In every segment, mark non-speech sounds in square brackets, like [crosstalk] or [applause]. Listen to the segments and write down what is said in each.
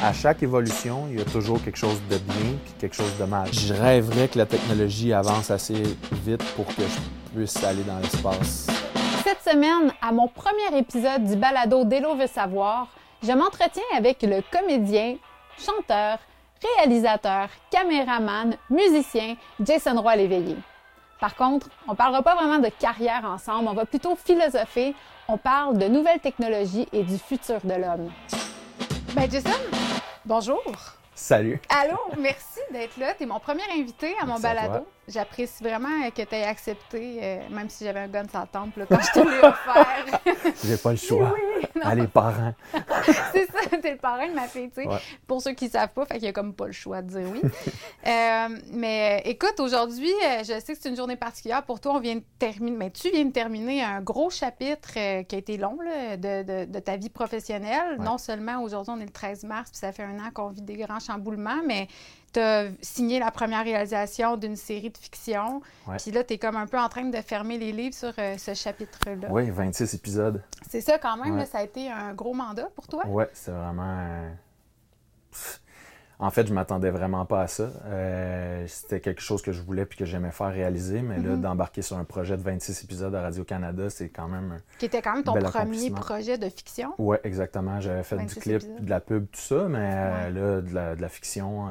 À chaque évolution, il y a toujours quelque chose de bien puis quelque chose de mal. Je rêverais que la technologie avance assez vite pour que je puisse aller dans l'espace. Cette semaine, à mon premier épisode du balado Délo veut savoir, je m'entretiens avec le comédien, chanteur, réalisateur, caméraman, musicien Jason Roy Léveillé. Par contre, on ne parlera pas vraiment de carrière ensemble, on va plutôt philosopher, on parle de nouvelles technologies et du futur de l'homme. Ben Jason, bonjour. Salut. Allô, merci d'être là. Tu es mon premier invité à mon balado. J'apprécie vraiment que tu aies accepté, euh, même si j'avais un gun sur la tempe quand je te l'ai offert. [laughs] J'ai pas le choix. Oui, Allez, parrain. [laughs] c'est ça, t'es le parrain de ma fille, tu sais. Pour ceux qui ne savent pas, fait qu'il y a comme pas le choix de dire oui. [laughs] Euh, mais écoute, aujourd'hui, euh, je sais que c'est une journée particulière pour toi. On vient de terminer, mais tu viens de terminer un gros chapitre qui a été long de, de, ta vie professionnelle. Non seulement aujourd'hui, on est le 13 mars, puis ça fait un an qu'on vit des grands chamboulements, mais tu as signé la première réalisation d'une série de fiction. Puis là, tu es comme un peu en train de fermer les livres sur euh, ce chapitre-là. Oui, 26 épisodes. C'est ça quand même, ça a été un gros mandat pour toi? Oui, c'est vraiment... En fait, je m'attendais vraiment pas à ça. Euh, c'était quelque chose que je voulais puis que j'aimais faire réaliser, mais là, mm-hmm. d'embarquer sur un projet de 26 épisodes à Radio-Canada, c'est quand même. Qui était quand même ton premier projet de fiction? Oui, exactement. J'avais fait du clip, de la pub, tout ça, mais euh, là, de la, fiction.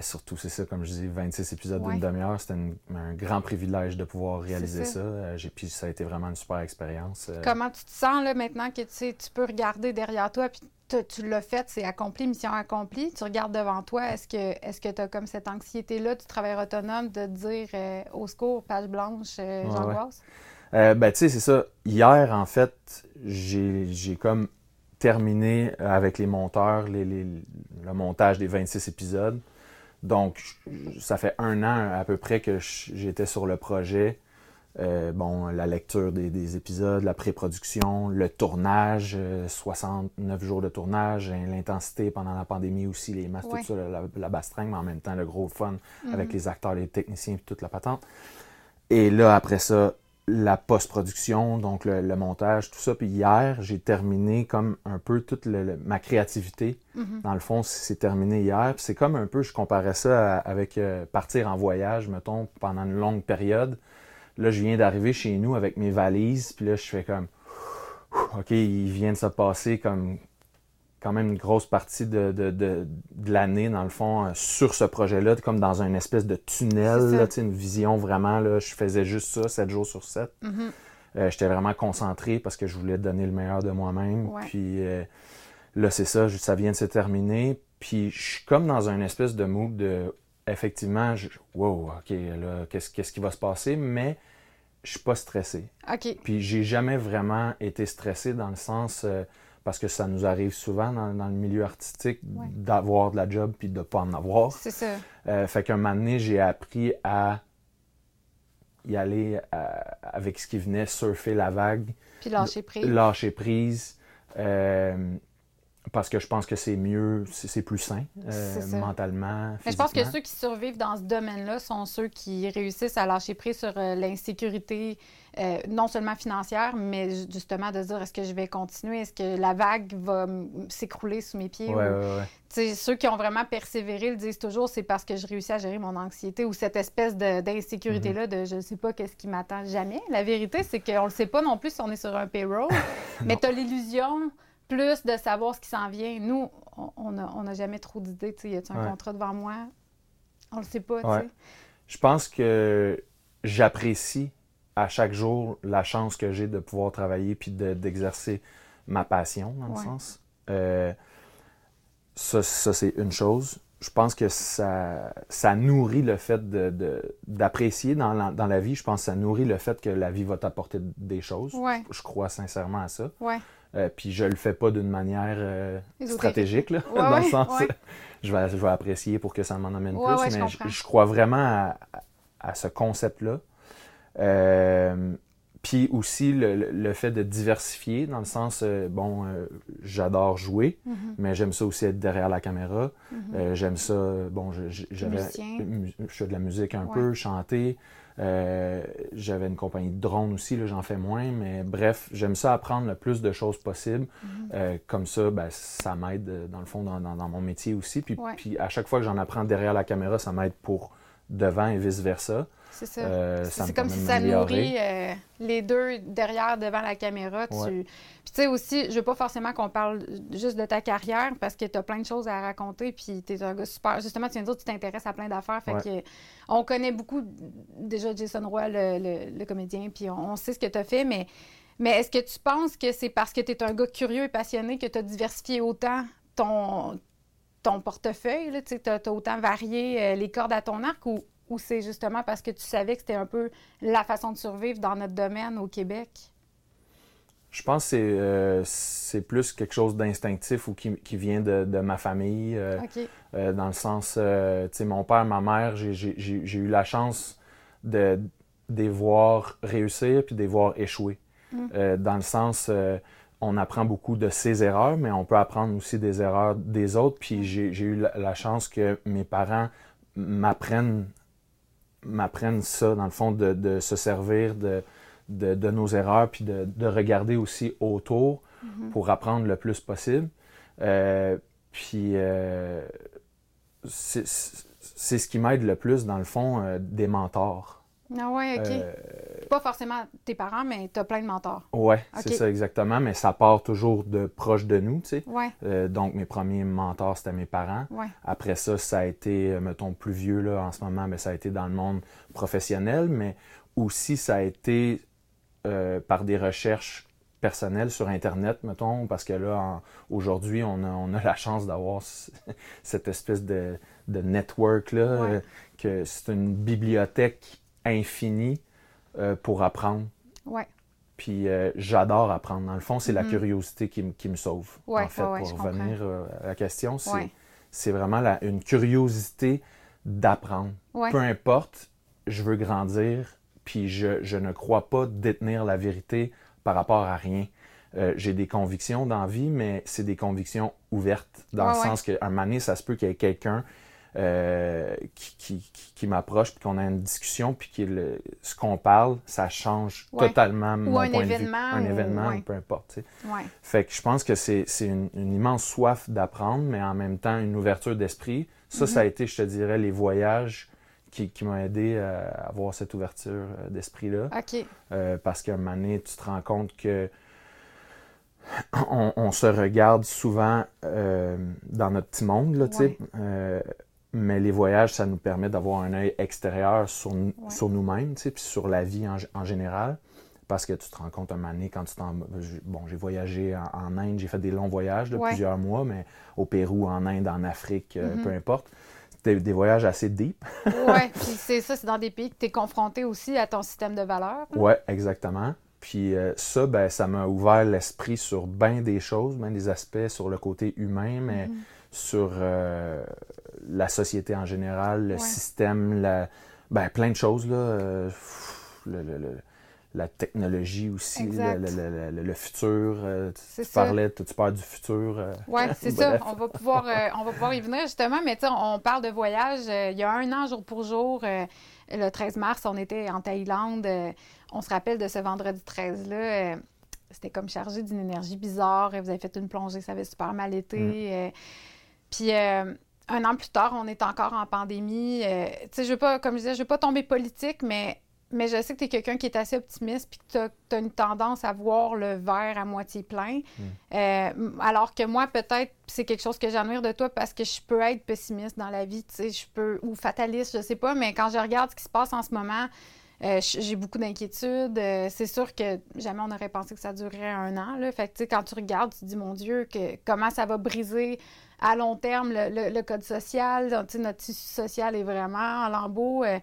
Surtout, c'est ça, comme je dis, 26 épisodes d'une demi-heure, c'était un grand privilège de pouvoir réaliser ça. Euh, puis ça a été vraiment une super expérience. Euh. Comment tu te sens là maintenant que tu, tu peux regarder derrière toi, puis tu l'as fait, c'est accompli, mission accomplie. Tu regardes devant toi, est-ce que est-ce que tu as comme cette anxiété-là, tu travailles autonome, de te dire euh, au secours, page blanche, j'angoisse? ben, tu sais, c'est ça. Hier, en fait, j'ai comme terminé avec les monteurs les, le montage des 26 épisodes. Donc, ça fait un an à peu près que j'étais sur le projet. Euh, bon, la lecture des, épisodes, la pré-production, le tournage, 69 euh, jours de tournage, l'intensité pendant la pandémie aussi, les masques, tout ça, la, la, bastringue, mais en même temps le gros fun avec mhm. les acteurs, les techniciens, toute la patente. Et là, après ça, la post-production, donc le, montage, tout ça. Puis hier, j'ai terminé comme un peu toute ma créativité. Mm-hmm. Dans le fond, c'est terminé hier. Puis c'est comme un peu, je comparais ça avec euh, partir en voyage, mettons, pendant une longue période. Là, je viens d'arriver chez nous avec mes valises. Puis là, je fais comme, OK, il vient de se passer comme quand même une grosse partie de, de, de, l'année, dans le fond, euh, sur ce projet-là, comme dans une espèce de tunnel, là, une vision vraiment, là, je faisais juste ça, 7 jours sur 7. Mm-hmm. Euh, j'étais vraiment concentré parce que je voulais donner le meilleur de moi-même. Puis euh, là, c'est ça, ça vient de se terminer. Puis je suis comme dans une espèce de mood de, effectivement, je, wow, OK, là, qu'est-ce, qu'est-ce qui va se passer? Mais je suis pas stressé. OK. Puis j'ai jamais vraiment été stressé dans le sens parce que ça nous arrive souvent dans, le milieu artistique d'avoir de la job puis de ne pas en avoir. C'est ça. Euh, fait qu'un moment donné, j'ai appris à y aller avec ce qui venait, surfer la vague. Puis lâcher prise. Lâcher prise. Euh, parce que je pense que c'est mieux, c'est plus sain mentalement. Mais je pense que ceux qui survivent dans ce domaine-là sont ceux qui réussissent à lâcher prise sur l'insécurité, euh, non seulement financière, mais justement de dire est-ce que je vais continuer, est-ce que la vague va s'écrouler sous mes pieds? Ceux qui ont vraiment persévéré le disent toujours, c'est parce que je réussis à gérer mon anxiété ou cette espèce d'insécurité-là de, je ne sais pas qu'est-ce qui m'attend jamais. La vérité, c'est qu'on ne le sait pas non plus si on est sur un payroll, [laughs] mais tu as l'illusion plus de savoir ce qui s'en vient. Nous, on n'a jamais trop d'idées. Y a-t-il un contrat devant moi? On le sait pas. Je pense que j'apprécie à chaque jour la chance que j'ai de pouvoir travailler puis d'exercer ma passion, dans le sens. Euh, ça, c'est une chose. Je pense que ça, ça nourrit le fait d'apprécier de, dans, la, dans la vie. Je pense que ça nourrit le fait que la vie va t'apporter des choses. Je, crois sincèrement à ça. Euh, puis je le fais pas d'une manière euh, stratégique, là, [laughs] dans le sens je, vais, je vais apprécier pour que ça m'en amène plus, mais je, crois vraiment à, à ce concept-là. Euh, puis aussi le, fait de diversifier, dans le sens, bon, j'adore jouer, mm-hmm. mais j'aime ça aussi être derrière la caméra. Mm-hmm. j'aime ça, bon, je, je fais de la musique un peu, chanter. Euh, j'avais une compagnie de drones aussi, là, j'en fais moins, mais bref, j'aime ça apprendre le plus de choses possible. Mhm. Euh, comme ça, ben, ça m'aide euh, dans le fond dans, dans- dans mon métier aussi. Puis, Ouais. puis à chaque fois que j'en apprends derrière la caméra, ça m'aide pour devant et vice-versa. C'est ça. Euh, C'est comme si ça nourrit euh, les deux derrière, devant la caméra. Tu... Ouais. Puis tu sais aussi, je veux pas forcément qu'on parle juste de ta carrière parce que tu as plein de choses à raconter. Puis tu es un gars super. Justement, tu viens de dire que tu t'intéresses à plein d'affaires. Fait Ouais. que on connaît beaucoup déjà Jason Roy, le, le- le comédien, puis on, on sait ce que tu as fait. Mais, mais est-ce que tu penses que c'est parce que tu es un gars curieux et passionné que tu as diversifié autant ton, ton portefeuille? Tu as, autant varié euh, les cordes à ton arc ou, ou c'est justement parce que tu savais que c'était un peu la façon de survivre dans notre domaine au Québec? Je pense que c'est, euh, c'est plus quelque chose d'instinctif ou qui, qui vient de, de ma famille. euh. Euh, dans le sens, tu sais, mon père, ma mère, j'ai- j'ai j'ai- j'ai eu la chance de, de les voir réussir puis de les voir échouer. Mm. Dans le sens, on apprend beaucoup de ses erreurs, mais on peut apprendre aussi des erreurs des autres. Puis j'ai j'ai eu la, la chance que mes parents m'apprennent m'apprennent ça, dans le fond, de, de se servir de, de, de nos erreurs, puis de, de regarder aussi autour Mhm. pour apprendre le plus possible. Euh, puis euh, c'est c'est ce qui m'aide le plus, dans le fond, euh, des mentors. Ah ouais, OK. Euh, Pas forcément tes parents, mais tu as plein de mentors. Ok. c'est ça exactement, mais ça part toujours de proche de nous, tu sais. Ouais, Euh, donc, mes premiers mentors, c'était mes parents. ouais. Après ça, ça a été, euh, mettons, plus vieux là, en ce moment, mais ça a été dans le monde professionnel, mais aussi ça a été euh, par des recherches personnelles sur Internet, mettons, parce que là, aujourd'hui, on a, on a la chance d'avoir [laughs] cette espèce de, de network là, Ouais. euh, que c'est une bibliothèque infinie euh, pour apprendre. Ouais. Puis euh, j'adore apprendre. Dans le fond, c'est la Mhm. curiosité qui, me- qui me sauve. Ouais, en fait, ouais, pour revenir euh, à la question, c'est vraiment la- une curiosité d'apprendre. Ouais. Peu importe, je veux grandir, puis je, je ne crois pas détenir la vérité par rapport à rien. Euh, J'ai des convictions dans la vie, mais c'est des convictions ouvertes, dans le sens qu'un moment donné, ça se peut qu'il y ait quelqu'un euh, qui, qui, qui- qui m'approche, puis qu'on a une discussion, puis que ce qu'on parle, ça change Ouais. totalement mon un point de vue. événement, Un ou- événement, ouais. peu importe. Ouais. Fait que je pense que c'est une, une immense soif d'apprendre, mais en même temps une ouverture d'esprit. Ça, ça a été, je te dirais, les voyages qui, qui m'ont aidé à avoir cette ouverture euh, d'esprit-là. OK. Euh, parce qu'à un moment donné, tu te rends compte que on, on se regarde souvent euh, dans notre petit monde, là. Ouais. Euh, mais les voyages, ça nous permet d'avoir un œil extérieur sur, Ouais. sur nous-mêmes, tu sais, puis sur la vie en, en général. Parce que tu te rends compte un moment donné, quand tu t'en... Bon, j'ai voyagé en, en Inde, j'ai fait des longs voyages de Ouais. plusieurs mois, mais au Pérou, en Inde, en Afrique, euh, Mhm. peu importe. C'était des voyages assez deep. [laughs] Ouais. Puis c'est ça, c'est dans des pays que tu es confronté aussi à ton système de valeurs. Ouais, exactement. Puis euh, ça, ben, ça m'a ouvert l'esprit sur bien des choses, bien des aspects sur le côté humain, mais Mhm. sur euh, la société en général, le Ouais. système, la, ben, plein de choses, là. euh, pff, le- le- le- la technologie aussi, le, Exact. le- le- le- le futur. euh, tu- parlais, tu tu parles du futur. euh, Oui, [laughs] c'est ça. On va, pouvoir, on va pouvoir y venir justement, mais tu sais, on parle de voyage. il y a un an, jour pour jour, le 13 mars, on était en Thaïlande. on se rappelle de ce vendredi 13-là. euh, C'était comme chargé d'une énergie bizarre. Vous avez fait une plongée, ça avait super mal été. Mm. euh, puis euh, un an plus tard, on est encore en pandémie. euh, tu sais, je veux pas, comme je disais, je veux pas tomber politique, mais, mais je sais que tu es quelqu'un qui est assez optimiste puis que tu as, une tendance à voir le verre à moitié plein. Euh, m- alors que moi, peut-être, c'est quelque chose que j'admire de toi parce que je peux être pessimiste dans la vie, tu sais, je peux, ou fataliste, je sais pas, mais quand je regarde ce qui se passe en ce moment, euh, j'ai beaucoup d'inquiétudes. Euh, c'est sûr que jamais on aurait pensé que ça durerait un an, là. Fait que, tu sais, quand tu regardes, tu te dis, mon Dieu, que, comment ça va briser à long terme le, le- le code social, notre tissu social est vraiment en lambeaux. euh,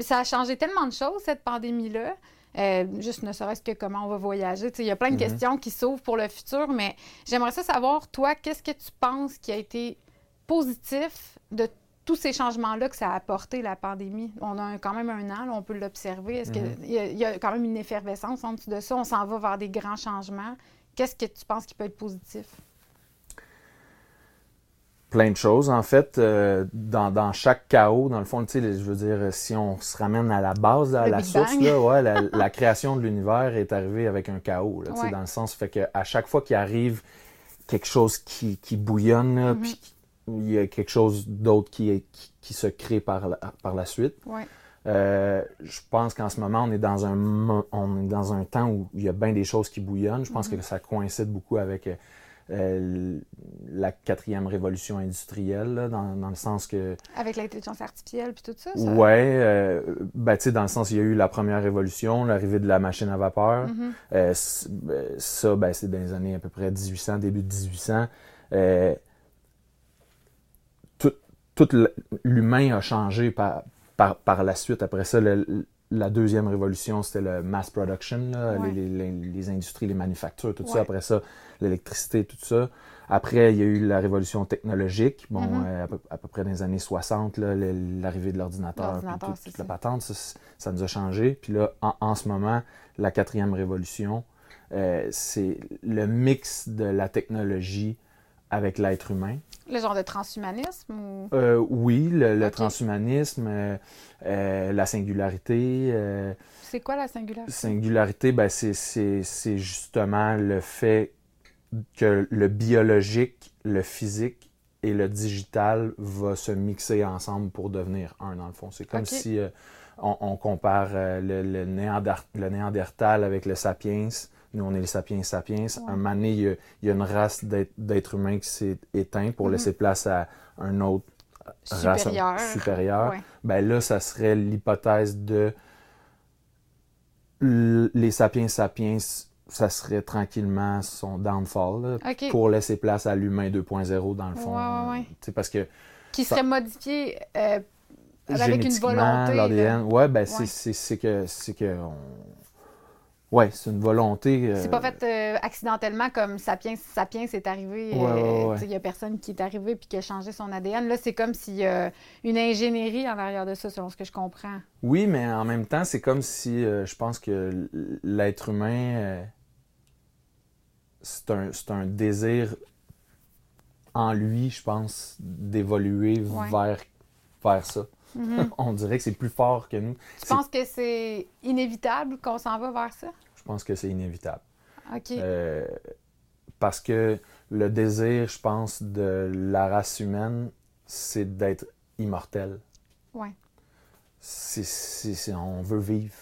ça a changé tellement de choses, cette pandémie-là. Euh, juste ne serait-ce que comment on va voyager. Il y a plein de Mhm. questions qui s'ouvrent pour le futur, mais j'aimerais ça savoir, toi, qu'est-ce que tu penses qui a été positif de tous ces changements-là que ça a apporté, la pandémie? On a un- quand même un an, là, on peut l'observer. Est-ce qu'il y, a- il y a quand même une effervescence en dessous de ça? On s'en va vers des grands changements. Qu'est-ce que tu penses qui peut être positif? Plein de choses, en fait. euh, dans, dans chaque chaos, dans le fond, tu sais, je veux dire, si on se ramène à la base, à Le la Big source, là, ouais, la, [laughs] la création de l'univers est arrivée avec un chaos, là, Ouais. dans le sens fait que à chaque fois qu'il arrive quelque chose qui, qui bouillonne, Mhm. puis il y a quelque chose d'autre qui, qui, qui se crée par la, par la suite. Ouais. Euh, je pense qu'en ce moment, on est dans un on est dans un temps où il y a bien des choses qui bouillonnent. Je pense Mhm. que ça coïncide beaucoup avec euh, la quatrième révolution industrielle, là, dans, dans le sens que Avec l'intelligence artificielle puis tout ça. ça... ouais, euh, ben, dans le sens il y a eu la première révolution, l'arrivée de la machine à vapeur. Mhm. Euh, euh, ça, ben, c'est dans les années à peu près 1800, début de 1800. Euh, tout, tout l'humain a changé par, par, par la suite. Après ça, le- la deuxième révolution, c'était le mass production, là, Ouais. les, les- les industries, les manufactures, tout ça. Après ça, l'électricité, tout ça. Après, il y a eu la révolution technologique, bon, Mhm. euh, à, peu, à peu près dans les années 60, là, le- l'arrivée de l'ordinateur, toute ça. la patente, ça, ça nous a changé. Puis là, en, en ce moment, la quatrième révolution, euh, c'est le mix de la technologie avec l'être humain. Le genre de transhumanisme ou? Euh, oui, le, transhumanisme, euh, euh, la singularité. C'est quoi la singularité? singularité, ben, c'est- c'est c'est justement le fait que le biologique, le physique et le digital va se mixer ensemble pour devenir un, dans le fond. C'est comme si on, on compare le, le, Néander- le Néandertal avec le Sapiens. Nous, on est les Sapiens Sapiens. Ouais. Un moment donné, il y a, il y a une race d'être- d'êtres humains qui s'est éteinte pour Mhm. laisser place à un autre race Supérieur. supérieure. Ouais. Ben là, ça serait l'hypothèse de les sapiens sapiens, ça serait tranquillement son downfall là, pour laisser place à l'humain 2.0 dans le fond. Ouais, ouais, ouais. Tu sais, parce que Qui ça- serait modifié euh, avec une volonté. l'ADN, ouais, ben c'est que c'est que on- ouais, c'est une volonté. euh, C'est pas fait euh, accidentellement comme Sapiens, Sapiens est arrivé. Ouais, ouais, ouais. Il y a personne qui est arrivé puis qui a changé son ADN. Là, c'est comme s'il y a une ingénierie en arrière de ça, selon ce que je comprends. Oui, mais en même temps, c'est comme si euh, je pense que l'être humain, euh, c'est un, c'est un désir en lui, je pense, d'évoluer Ouais. vers, vers ça. Mhm. [laughs] On dirait que c'est plus fort que nous. tu C'est- penses que c'est inévitable qu'on s'en va vers ça? Je pense que c'est inévitable. OK. Euh, parce que le désir, je pense, de la race humaine, c'est d'être immortel. C'est- c'est- c'est- on veut vivre.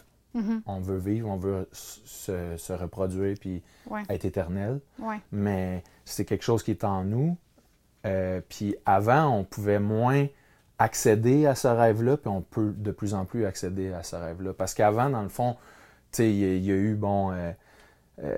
On veut vivre, on veut se, se reproduire puis Ouais. être éternel. Ouais. Mais c'est quelque chose qui est en nous. Euh, puis avant, on pouvait moins accéder à ce rêve-là, puis on peut de plus en plus accéder à ce rêve-là. Parce qu'avant, dans le fond, tu sais, il y, a- il y a eu, bon, euh, euh,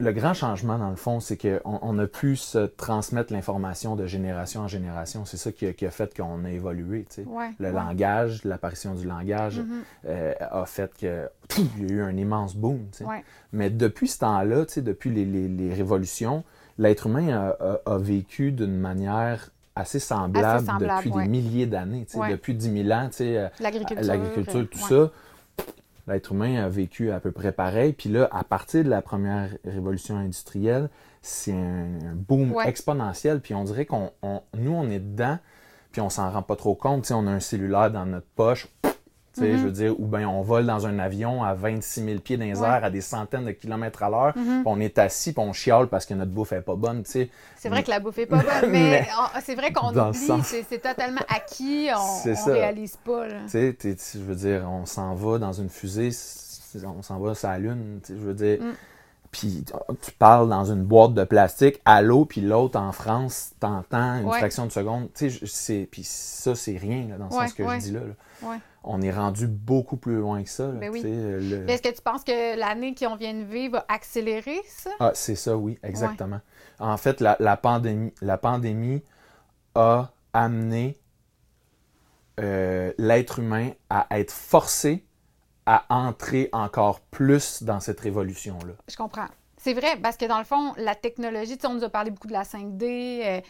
le grand changement, dans le fond, c'est qu'on on a pu se transmettre l'information de génération en génération. C'est ça qui a, qui a fait qu'on a évolué, tu sais. Ouais. Le ouais. langage, l'apparition du langage Mhm. euh, a fait que pff, il y a eu un immense boom. tu sais. Ouais. Mais depuis ce temps-là, tu sais, depuis les, les- les révolutions, l'être humain a, a- a vécu d'une manière assez semblable, Assez semblable, depuis ouais. des milliers d'années. Ouais. Depuis 10 000 ans, euh, L'agriculture. tout ça, l'être humain a vécu à peu près pareil. Puis là, à partir de la première révolution industrielle, c'est un, un boom Ouais. exponentiel. Puis on dirait qu'on, on- nous, on est dedans, puis on s'en rend pas trop compte. On a un cellulaire dans notre poche. Tu sais, Mhm. je veux dire, ou bien on vole dans un avion à 26 000 pieds dans les Ouais. airs à des centaines de kilomètres à l'heure, Mhm. puis on est assis, puis on chiale parce que notre bouffe est pas bonne, tu sais. C'est vrai que la bouffe est pas bonne, [laughs] mais, c'est vrai qu'on oublie, sens- c'est totalement acquis, on, ça. réalise pas. Là. Tu sais, je veux dire, on s'en va dans une fusée, on s'en va sur la Lune, tu sais, je veux dire. Mm. Puis tu parles dans une boîte de plastique à l'eau, puis l'autre en France, t'entends une Ouais. fraction de seconde. Tu sais, puis ça, c'est rien là, dans le Ouais, sens que ouais. je dis là. là. Ouais. On est rendu beaucoup plus loin que ça. Ben oui. le- Est-ce que tu penses que l'année qu'on vient de vivre va accélérer ça? Ah, c'est ça, oui, exactement. En fait, la, la pandémie, la pandémie a amené euh, l'être humain à être forcé à entrer encore plus dans cette révolution-là. Je comprends. C'est vrai, parce que dans le fond, la technologie, tu sais, on nous a parlé beaucoup de la 5D. euh,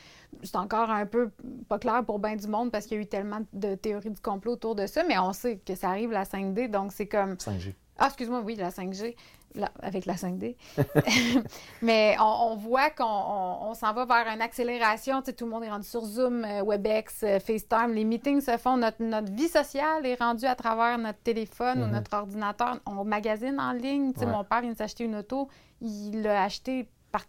c'est encore un peu pas clair pour bien du monde parce qu'il y a eu tellement de théories du complot autour de ça, mais on sait que ça arrive la 5D, donc c'est comme. 5G. Ah, excuse-moi, oui, la 5G. Avec la 5D. [laughs] [laughs] Mais on, voit qu'on s'en va vers une accélération. Tu sais, tout le monde est rendu sur Zoom, euh, WebEx, euh, FaceTime. Les meetings se font. Notre, notre vie sociale est rendue à travers notre téléphone ou mm-hmm. notre ordinateur. On magazine en ligne. Tu sais, Mon père vient de s'acheter une auto. Il l'a acheté par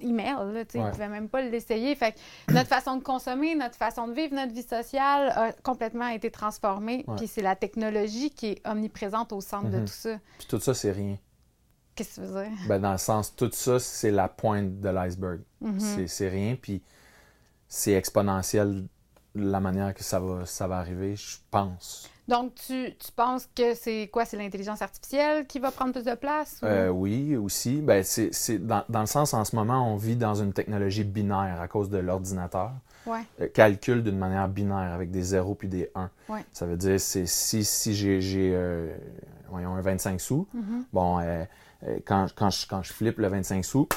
email. Là, tu sais, Il ne pouvait même pas l'essayer. Fait que notre façon de consommer, notre façon de vivre notre vie sociale a complètement été transformée. Puis c'est la technologie qui est omniprésente au centre de mm-hmm. tout ça. Puis tout ça, c'est rien. Qu'est-ce que tu veux dire? Ben, dans le sens, tout ça, c'est la pointe de l'iceberg. Mm-hmm. C'est rien, puis c'est exponentiel la manière que ça va, ça va arriver, je pense. Donc, tu, tu penses que c'est quoi? C'est l'intelligence artificielle qui va prendre plus de place? Euh, oui, aussi. Ben, c'est dans, dans, le sens, en ce moment, on vit dans une technologie binaire à cause de l'ordinateur. Ouais. Euh, calcule d'une manière binaire avec des 0 puis des 1. Ouais. Ça veut dire, c'est si, si j'ai euh, un 25 sous, mm-hmm. bon, quand, quand, je, quand je flippe le 25 sous,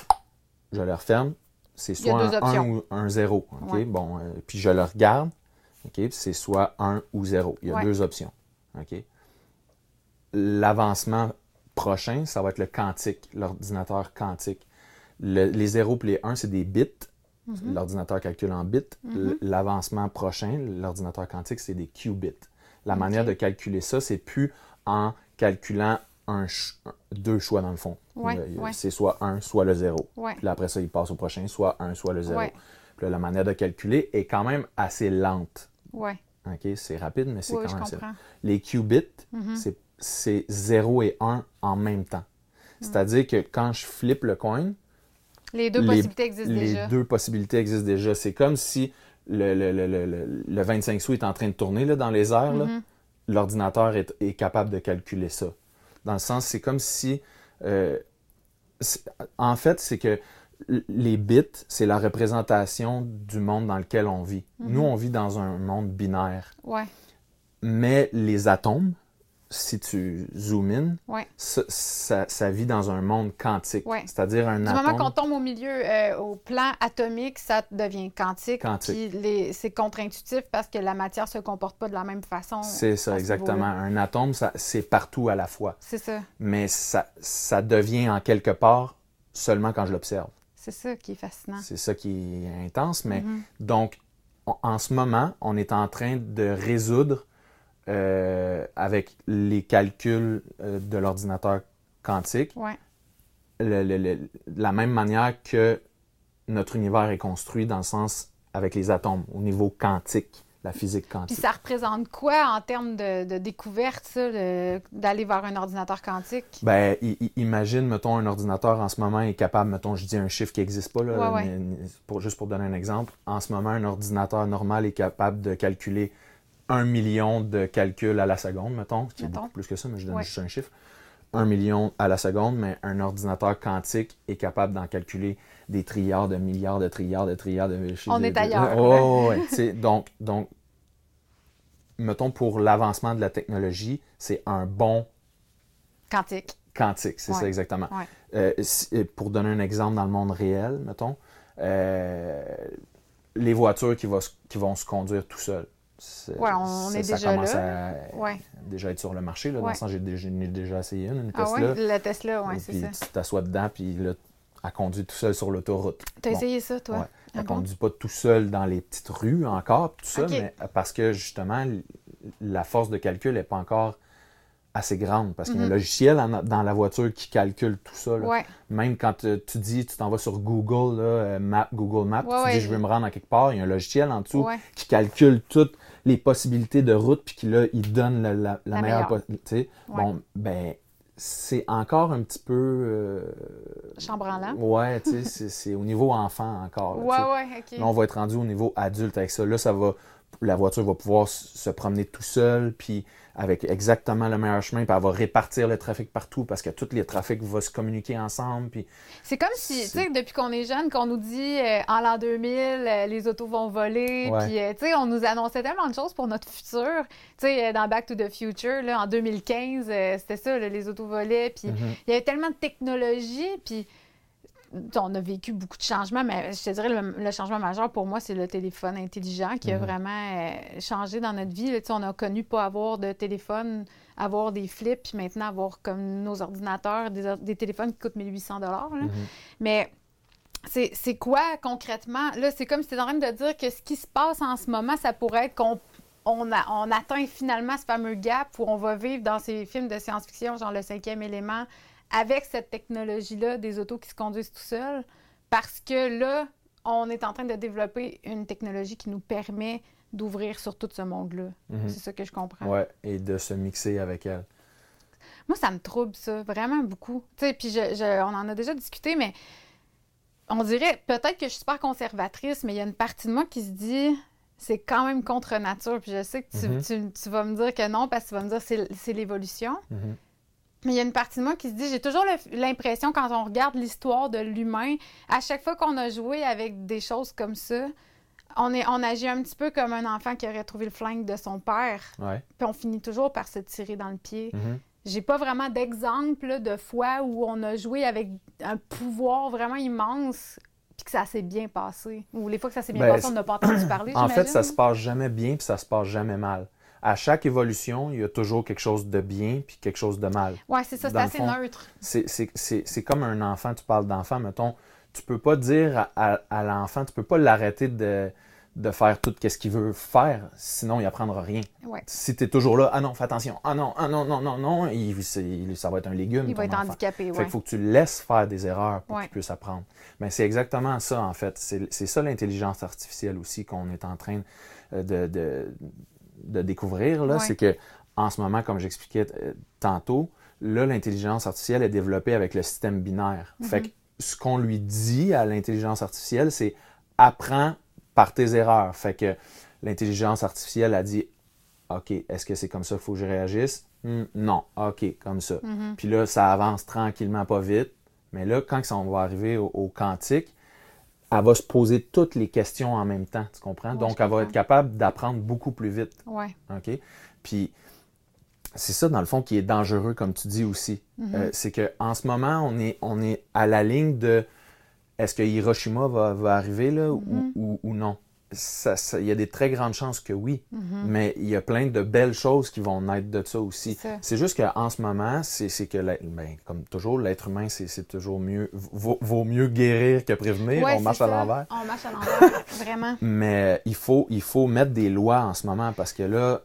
je le referme. C'est soit un 1 ou un 0. Bon, euh, puis je le regarde. C'est soit 1 ou 0. Il y a deux options. L'avancement prochain, ça va être le quantique, l'ordinateur quantique. les 0 et les 1, c'est des bits. Mm-hmm. L'ordinateur calcule en bits. Mm-hmm. L'avancement prochain, l'ordinateur quantique, c'est des qubits. La manière de calculer ça, c'est plus en calculant un deux choix dans le fond. C'est soit 1, soit le 0. Puis après ça, il passe au prochain, soit 1, soit le 0. Puis là, la manière de calculer est quand même assez lente. Ouais. OK, c'est rapide, mais c'est quand même assez Les qubits, mm-hmm. c'est 0 et 1 en même temps. Mm. C'est-à-dire que quand je flippe le coin, les deux possibilités existent déjà. Les deux possibilités existent déjà. C'est comme si le, le, le, le, 25 sous est en train de tourner là, dans les airs. Mm-hmm. L'ordinateur est, est, capable de calculer ça. Dans le sens, c'est comme si... Euh, en fait, c'est que les bits, c'est la représentation du monde dans lequel on vit. Nous, Mhm. on vit dans un monde binaire. Ouais. Mais les atomes, si tu zoomes in, ouais. ça, ça, ça, vit dans un monde quantique. Ouais. C'est-à-dire un du atome... Du moment qu'on tombe au milieu, euh, au plan atomique, ça devient quantique. Quantique. C'est contre-intuitif parce que la matière se comporte pas de la même façon. C'est ça, exactement. Un atome, c'est partout à la fois. C'est ça. Mais ça, ça devient en quelque part seulement quand je l'observe. C'est ça qui est fascinant. C'est ça qui est intense. Mais Mhm. donc, on- en ce moment, on est en train de résoudre euh, avec les calculs euh, de l'ordinateur quantique Ouais. le- le- le- la même manière que notre univers est construit dans le sens avec les atomes, au niveau quantique, la physique Puis quantique. ça représente quoi en termes de, de découverte, ça, d'aller vers un ordinateur quantique? Ben, imagine, mettons, un ordinateur en ce moment est capable, mettons, je dis un chiffre qui n'existe pas, là, Ouais, ouais. mais- mais pour, juste pour donner un exemple. En ce moment, un ordinateur normal est capable de calculer un million de calculs à la seconde, mettons, qui est beaucoup plus que ça, mais je donne Ouais. juste un chiffre. Un million à la seconde, mais un ordinateur quantique est capable d'en calculer des trilliards de milliards de trilliards de trilliards de... On de- est de- ailleurs, Oh, ouais, tu sais, donc, donc, mettons, pour l'avancement de la technologie, c'est un bon Quantique. quantique, c'est ça exactement. Euh, si- euh, pour donner un exemple dans le monde réel, mettons, euh, les voitures qui, va qui vont se conduire tout seules. Ouais, on ça- est ça déjà commence là. à Ouais. déjà être sur le marché. Là, Dans le sens, j'ai déjà, déjà essayé une, une Ah Tesla. ouais? Le Tesla, oui, c'est puis ça. tu t'assois dedans, puis là, elle conduit tout seul sur l'autoroute. T'as Bon. essayé ça, toi? Ouais. Elle Ah bon? conduit pas tout seul dans les petites rues encore, tout ça, mais parce que justement, la force de calcul n'est pas encore assez grande. Parce qu'il y a un Mhm. logiciel en- dans la voiture qui calcule tout ça. là. Ouais. Même quand euh, tu dis, tu t'en vas sur Google, là, euh, Map, Google Maps, Ouais, tu ouais. dis je veux me rendre à quelque part, il y a un logiciel en dessous qui calcule toutes les possibilités de route, puis qui là, il donne la, la- la La meilleure. meilleure. po- tu sais. Ouais. Bon, ben, c'est encore un petit peu. euh, Chambranlant? Ouais, tu sais, [laughs] c'est- au niveau enfant encore. là. Ouais, ouais, OK. Là, on va être rendu au niveau adulte avec ça. Là, ça va, la voiture va pouvoir se promener tout seul, puis avec exactement le meilleur chemin, puis elle va répartir le trafic partout parce que tous les trafics vont se communiquer ensemble. Puis C'est comme si, tu sais, depuis qu'on est jeune, qu'on nous dit euh, en l'an 2000, euh, les autos vont voler. Ouais. Puis, euh, tu sais, on nous annonçait tellement de choses pour notre futur. Tu sais, dans Back to the Future, là, en 2015, euh, c'était ça, là, les autos volaient. Puis, Mhm. il y avait tellement de technologie. Puis, on a vécu beaucoup de changements, mais je te dirais, le, le changement majeur pour moi, c'est le téléphone intelligent qui a Mhm. vraiment euh, changé dans notre vie. là. On a connu pas avoir de téléphone avoir des flips, puis maintenant avoir comme nos ordinateurs, des, des téléphones qui coûtent 1800 dollars. Mhm. Mais c'est quoi concrètement? Là, c'est comme si tu en train de dire que ce qui se passe en ce moment, ça pourrait être qu'on on, on atteint finalement ce fameux gap où on va vivre dans ces films de science-fiction, genre le cinquième élément, avec cette technologie-là des autos qui se conduisent tout seuls. Parce que là, on est en train de développer une technologie qui nous permet d'ouvrir sur tout ce monde-là. Mhm. C'est ça que je comprends. Ouais, et de se mixer avec elle. Moi, ça me trouble, ça, vraiment beaucoup. Tu sais, puis je, je- on en a déjà discuté, mais on dirait peut-être que je suis super conservatrice, mais il y a une partie de moi qui se dit c'est quand même contre nature. Puis je sais que tu, Mhm. tu- tu vas me dire que non, parce que tu vas me dire c'est c'est l'évolution. Mhm. Mais il y a une partie de moi qui se dit, j'ai toujours l'impression quand on regarde l'histoire de l'humain, à chaque fois qu'on a joué avec des choses comme ça, on, est, on agit un petit peu comme un enfant qui aurait trouvé le flingue de son père, Ouais. puis on finit toujours par se tirer dans le pied. Mhm. J'ai pas vraiment d'exemple de fois où on a joué avec un pouvoir vraiment immense puis que ça s'est bien passé. Ou les fois que ça s'est bien Ben, passé, on n'a pas entendu parler, En fait, ça se passe jamais bien puis ça se passe jamais mal. À chaque évolution, il y a toujours quelque chose de bien puis quelque chose de mal. Ouais, c'est ça, c'est assez fond, neutre. C'est- comme un enfant, tu parles d'enfant, mettons, tu peux pas dire à, à- à l'enfant, tu peux pas l'arrêter de, de faire tout ce qu'il veut faire, sinon il apprendra rien. Ouais. Si tu es toujours là, ah non, fais attention, ah non, ah non, non, non, non, il, ça va être un légume. Il va être enfant. handicapé, Fait ouais. qu'il faut que tu laisses faire des erreurs pour Ouais. qu'il puisse apprendre. Mais c'est exactement ça, en fait. C'est c'est ça l'intelligence artificielle aussi qu'on est en train euh, de, de, de découvrir. là. Ouais. C'est que en ce moment, comme j'expliquais euh, tantôt, là, l'intelligence artificielle est développée avec le système binaire. Mhm. Fait que ce qu'on lui dit à l'intelligence artificielle, c'est apprends par tes erreurs. Fait que l'intelligence artificielle a dit OK, est-ce que c'est comme ça qu'il faut que je réagisse? Hmm, non, OK, comme ça. Mhm. Puis là, ça avance tranquillement, pas vite. Mais là, quand on va arriver au, au quantique, elle va se poser toutes les questions en même temps, tu comprends? Ouais, Donc, elle va être capable d'apprendre beaucoup plus vite, Ouais. OK? Puis, c'est ça, dans le fond, qui est dangereux, comme tu dis aussi. Mhm. Euh, c'est qu'en ce moment, on est, on est à la ligne de est-ce que Hiroshima va, va arriver là, ou- Mhm. ou, ou non? Il y a des très grandes chances que oui, Mhm. mais il y a plein de belles choses qui vont naître de ça aussi. C'est juste qu'en ce moment, c'est que, ben, comme toujours, l'être humain, c'est toujours mieux, vaut, vaut mieux guérir que prévenir. Ouais, on marche à l'envers. On marche à l'envers, [laughs] vraiment. Mais il faut, il faut mettre des lois en ce moment parce que là,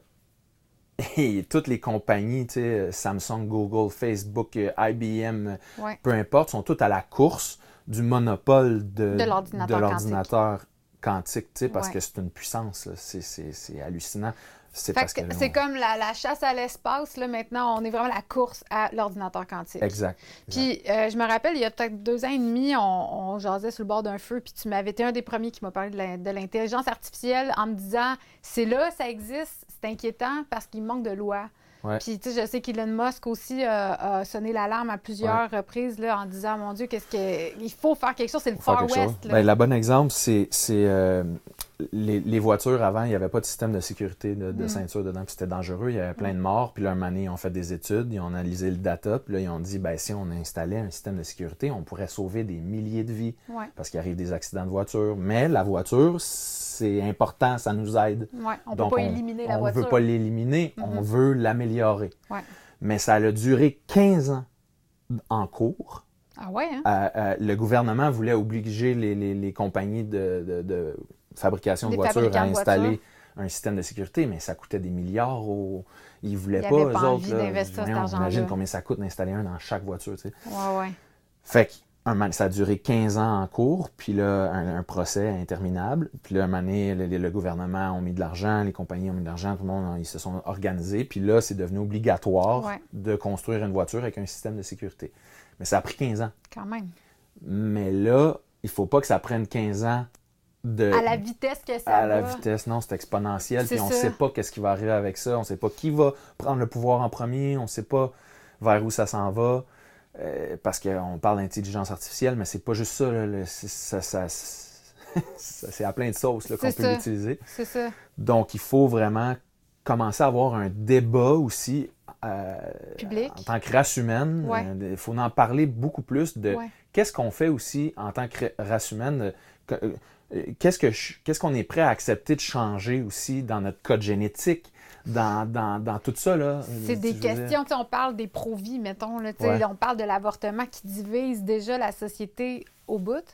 [laughs] toutes les compagnies, tu sais, Samsung, Google, Facebook, IBM, Ouais. peu importe, sont toutes à la course du monopole de, de l'ordinateur quantique, tu sais, parce Ouais. que c'est une puissance. C'est- hallucinant. C'est que comme la, la chasse à l'espace, là, maintenant, on est vraiment la course à l'ordinateur quantique. Exact. Puis, euh, je me rappelle, il y a peut-être deux ans et demi, on, on jasait sur le bord d'un feu, puis tu m'avais été un des premiers qui m'a parlé de l'intelligence artificielle en me disant c'est là, ça existe, c'est inquiétant parce qu'il manque de loi. Ouais. Puis, tu sais, je sais qu'Elon Musk aussi euh, a sonné l'alarme à plusieurs reprises là, en disant mon Dieu, qu'est-ce que. Il faut faire quelque chose, c'est le Far West. là. Ben, la bonne exemple, c'est c'est, euh, les, les voitures avant, il n'y avait pas de système de sécurité de, de Mm. ceinture dedans, puis c'était dangereux, il y avait plein de morts. Puis là, un moment donné, ils ont fait des études, ils ont analysé le data, puis là, ils ont dit, ben, si on installait un système de sécurité, on pourrait sauver des milliers de vies, Ouais, parce qu'il arrive des accidents de voiture. Mais la voiture, c'est important, ça nous aide. ouais. On Donc, peut pas on- éliminer la on voiture. veut pas l'éliminer, on Mhm. veut l'améliorer. Ouais. Mais ça a duré 15 ans en cours. Ah ouais, hein? Euh, euh, le gouvernement voulait obliger les, les- les compagnies de, de- de fabrication de voitures à installer voitures. un système de sécurité, mais ça coûtait des milliards. Aux... Ils voulaient pas, eux pas autres. là. Voyons. Imagine combien ça coûte d'installer un dans chaque voiture. tu sais. Ouais, ouais. Fait que ça a duré 15 ans en cours, puis là, un, un procès interminable. Puis là, un moment donné, le, le gouvernement a mis de l'argent, les compagnies ont mis de l'argent, tout le monde, ils se sont organisés. Puis là, c'est devenu obligatoire Ouais. de construire une voiture avec un système de sécurité. Mais ça a pris 15 ans. Quand même. Mais là, il faut pas que ça prenne 15 ans de, À la vitesse que ça à la vitesse. Non, c'est exponentiel. Puis on ça. sait pas qu'est-ce qui va arriver avec ça. On sait pas qui va prendre le pouvoir en premier. On sait pas vers où ça s'en va. Euh, parce qu'on parle d'intelligence artificielle, mais c'est pas juste ça. là. Le- c'est- ça, ça- ça- c'est à plein de sauces qu'on peut l'utiliser. C'est ça. Donc, il faut vraiment commencer à avoir un débat aussi euh, Public. en tant que race humaine. Ouais. Euh, Il faut en parler beaucoup plus de Ouais. qu'est-ce qu'on fait aussi en tant que race humaine. que- Qu'est-ce que je- qu'est-ce qu'on est prêt à accepter de changer aussi dans notre code génétique, dans, dans, dans tout ça. là? C'est des veux dire, questions, on parle des pro-vie, mettons, là, Ouais. on parle de l'avortement qui divise déjà la société au bout.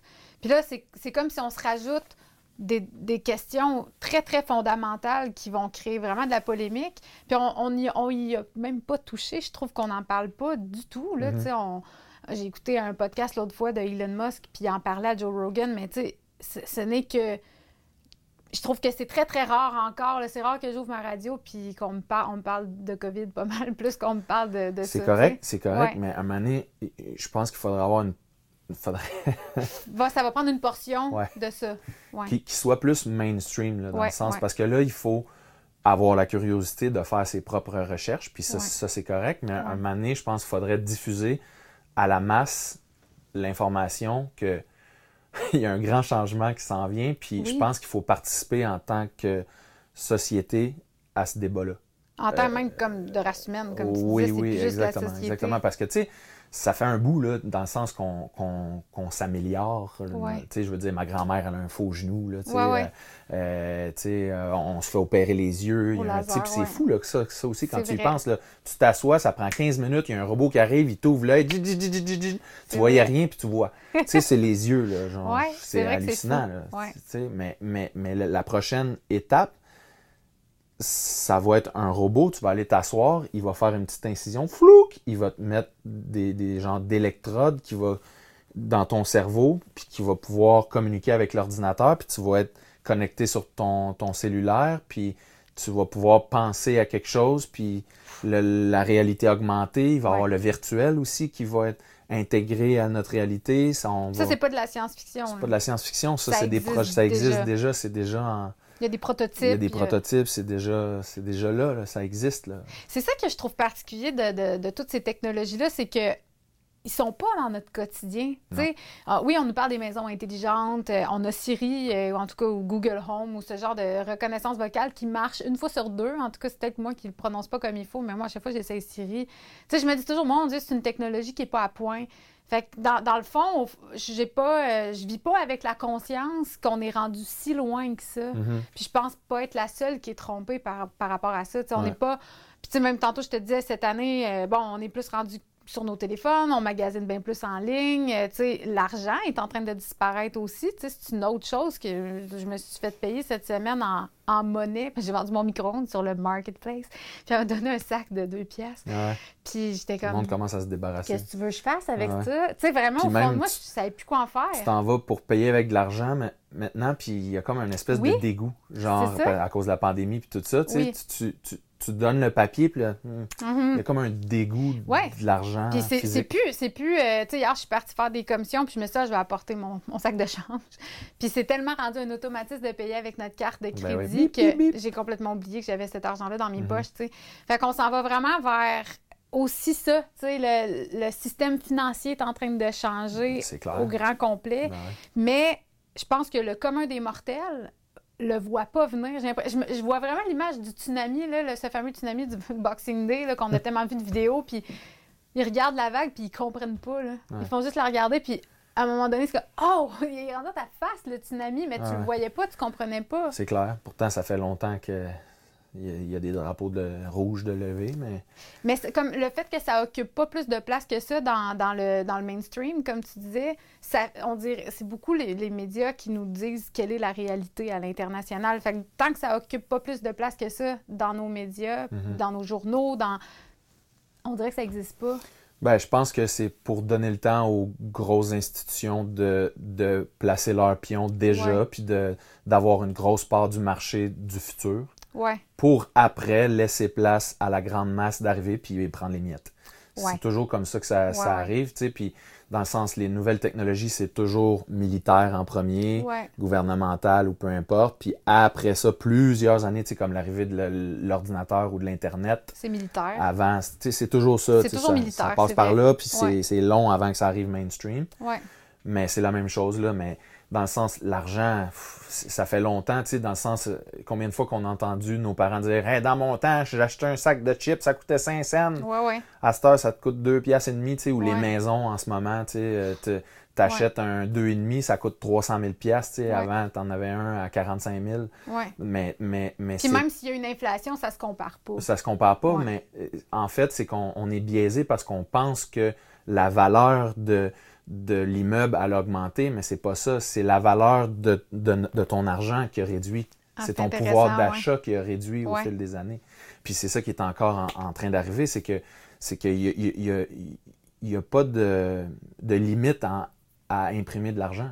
Puis là, c'est comme si on se rajoute des, des questions très, très fondamentales qui vont créer vraiment de la polémique. Puis on, on, y, on y a même pas touché. Je trouve qu'on n'en parle pas du tout, là, Mhm. on- J'ai écouté un podcast l'autre fois de Elon Musk, puis il en parlait à Joe Rogan, mais tu sais, ce ce n'est que je trouve que c'est très, très rare encore. C'est rare que j'ouvre ma radio puis qu'on me, parle, on me parle de COVID pas mal [laughs] plus qu'on me parle de. C'est correct, c'est correct, Ouais. mais à un moment donné, je pense qu'il faudrait avoir une. faudrait. [laughs] Va- ça va prendre une portion Ouais. de ça. Ouais. qu'il soit plus mainstream, là, dans le sens. Parce que là, il faut avoir la curiosité de faire ses propres recherches, puis ça, ça c'est correct, mais à un moment donné, je pense qu'il faudrait diffuser à la masse l'information que [laughs] il y a un grand changement qui s'en vient, puis Oui. je pense qu'il faut participer en tant que société à ce débat-là. En tant même comme de race humaine, comme tu Euh, oui, disais, c'est oui, plus juste la exactement, société. exactement. Parce que, tu sais, ça fait un bout, là, dans le sens qu'on s'améliore. Ouais. Je veux dire, ma grand-mère, elle a un faux genou, là. Ouais, ouais. euh, euh, euh, on se fait opérer les yeux. C'est fou, là, que ça, que ça aussi, quand tu y penses, là, tu t'assois, ça prend 15 minutes, il y a un robot qui arrive, il t'ouvre l'œil, tu voyais rien, puis tu vois. [laughs] c'est les yeux, c'est hallucinant, là, mais, mais, mais la prochaine étape, ça va être un robot, tu vas aller t'asseoir, il va faire une petite incision, flouk, il va te mettre des, des genres d'électrodes qui va dans ton cerveau, puis qui va pouvoir communiquer avec l'ordinateur, puis tu vas être connecté sur ton, ton cellulaire, puis tu vas pouvoir penser à quelque chose, puis le- la réalité augmentée, il va y Ouais. avoir le virtuel aussi qui va être intégré à notre réalité. Ça, on Ça, va- c'est pas de la science-fiction. c'est pas de la science-fiction, ça, Ça c'est des projets, ça existe déjà. déjà, c'est déjà en- Il y a des prototypes. il y a des prototypes, c'est déjà, c'est déjà là, là, ça existe. Là. C'est ça que je trouve particulier de, de- de toutes ces technologies-là, c'est que ils sont pas dans notre quotidien. Ah, oui, on nous parle des maisons intelligentes, euh, on a Siri, euh, ou en tout cas ou Google Home, ou ce genre de reconnaissance vocale qui marche une fois sur deux. En tout cas, c'est peut-être moi qui le prononce pas comme il faut, mais moi, à chaque fois, j'essaie Siri. Je me dis toujours, mon Dieu, c'est une technologie qui est pas à point. Fait que dans, dans le fond, j'ai pas, euh, je vis pas avec la conscience qu'on est rendu si loin que ça. Puis je pense pas être la seule qui est trompée par, par rapport à ça. Tu sais, on Ouais. n'est pas. Puis tu sais, même tantôt, je te disais, cette année, euh, bon, on est plus rendu sur nos téléphones, on magasine bien plus en ligne. euh, l'argent est en train de disparaître aussi. C'est une autre chose que je me suis fait payer cette semaine en, en monnaie. J'ai vendu mon micro-ondes sur le marketplace. Puis elle m'a donné un sac de deux pièces. Ouais, Puis j'étais tout le comme, monde commence à se débarrasser. qu'est-ce que tu veux que je fasse avec Ouais. ça? Tu sais, vraiment, Puis au fond de moi, tu- je savais plus quoi en faire. Tu t'en vas pour payer avec de l'argent mais maintenant, puis il y a comme une espèce Oui. de dégoût, genre à cause de la pandémie puis tout ça. Tu, sais, Oui. tu, tu, tu, tu donnes le papier, puis là, hmm, Mhm. il y a comme un dégoût Ouais. de l'argent Puis c'est plus, c'est plus, euh, tu sais, hier, je suis partie faire des commissions, puis je me suis dit, ah, je vais apporter mon, mon sac de change. [laughs] Puis c'est tellement rendu un automatisme de payer avec notre carte de Ben crédit que j'ai complètement oublié que j'avais cet argent-là dans mes Mhm. poches, tu sais. Fait qu'on s'en va vraiment vers aussi ça, tu sais, le, le système financier est en train de changer au grand complet. Ben ouais. Mais je pense que le commun des mortels le voit pas venir. Je, vois vraiment l'image du tsunami, là, le- ce fameux tsunami du [laughs] Boxing Day, qu'on a [laughs] tellement vu de vidéos, puis ils regardent la vague, puis ils comprennent pas. Là. Ouais. Ils font juste la regarder, puis à un moment donné, c'est comme « Oh! [laughs] Il est rendu à ta face, le tsunami! » Mais tu le voyais pas, tu comprenais pas. C'est clair. Pourtant, ça fait longtemps que il y, a, il y a des drapeaux de rouges de lever, mais Mais comme le fait que ça occupe pas plus de place que ça dans, dans le, dans le mainstream, comme tu disais, ça, on dirait, c'est beaucoup les, les médias qui nous disent quelle est la réalité à l'international. Fait que tant que ça occupe pas plus de place que ça dans nos médias, Mhm. dans nos journaux, dans... On dirait que ça existe pas. Ben, je pense que c'est pour donner le temps aux grosses institutions de, de placer leurs pions déjà, Ouais. puis de, d'avoir une grosse part du marché du futur, Ouais. pour après laisser place à la grande masse d'arriver puis prendre les miettes. Ouais. C'est toujours comme ça que ça, Ouais, arrive, tu sais, puis dans le sens, les nouvelles technologies, c'est toujours militaire en premier, gouvernemental ou peu importe, puis après ça, plusieurs années, tu sais, comme l'arrivée de l'ordinateur ou de l'Internet, C'est militaire. avant, tu sais, c'est toujours ça. C'est toujours ça- militaire, Ça passe par vrai. là, puis c'est- long avant que ça arrive mainstream. Mais c'est la même chose, là. Mais dans le sens, l'argent, ça fait longtemps, tu sais, dans le sens, euh, combien de fois qu'on a entendu nos parents dire Hey, dans mon temps, j'ai acheté un sac de chips, ça coûtait 5 cents. Ouais, ouais. À cette heure, ça te coûte 2 piastres et demi, tu sais, ou les maisons en ce moment, tu sais, euh, te- T'achètes un 2,5, ça coûte 300 000 pièces. Ouais. Avant, t'en avais un à 45 000. Ouais. Mais, mais, mais Puis même s'il y a une inflation, ça se compare pas. ça se compare pas, mais euh, en fait, c'est qu'on on est biaisé parce qu'on pense que la valeur de, de l'immeuble elle a augmenté, mais c'est pas ça. C'est la valeur de, de, de ton argent qui a réduit. Ah, c'est ton pouvoir d'achat qui a réduit au fil des années. Puis c'est ça qui est encore en, en train d'arriver, c'est que c'est qu'il y a, il y a- il y a pas de, de limite en- à imprimer de l'argent.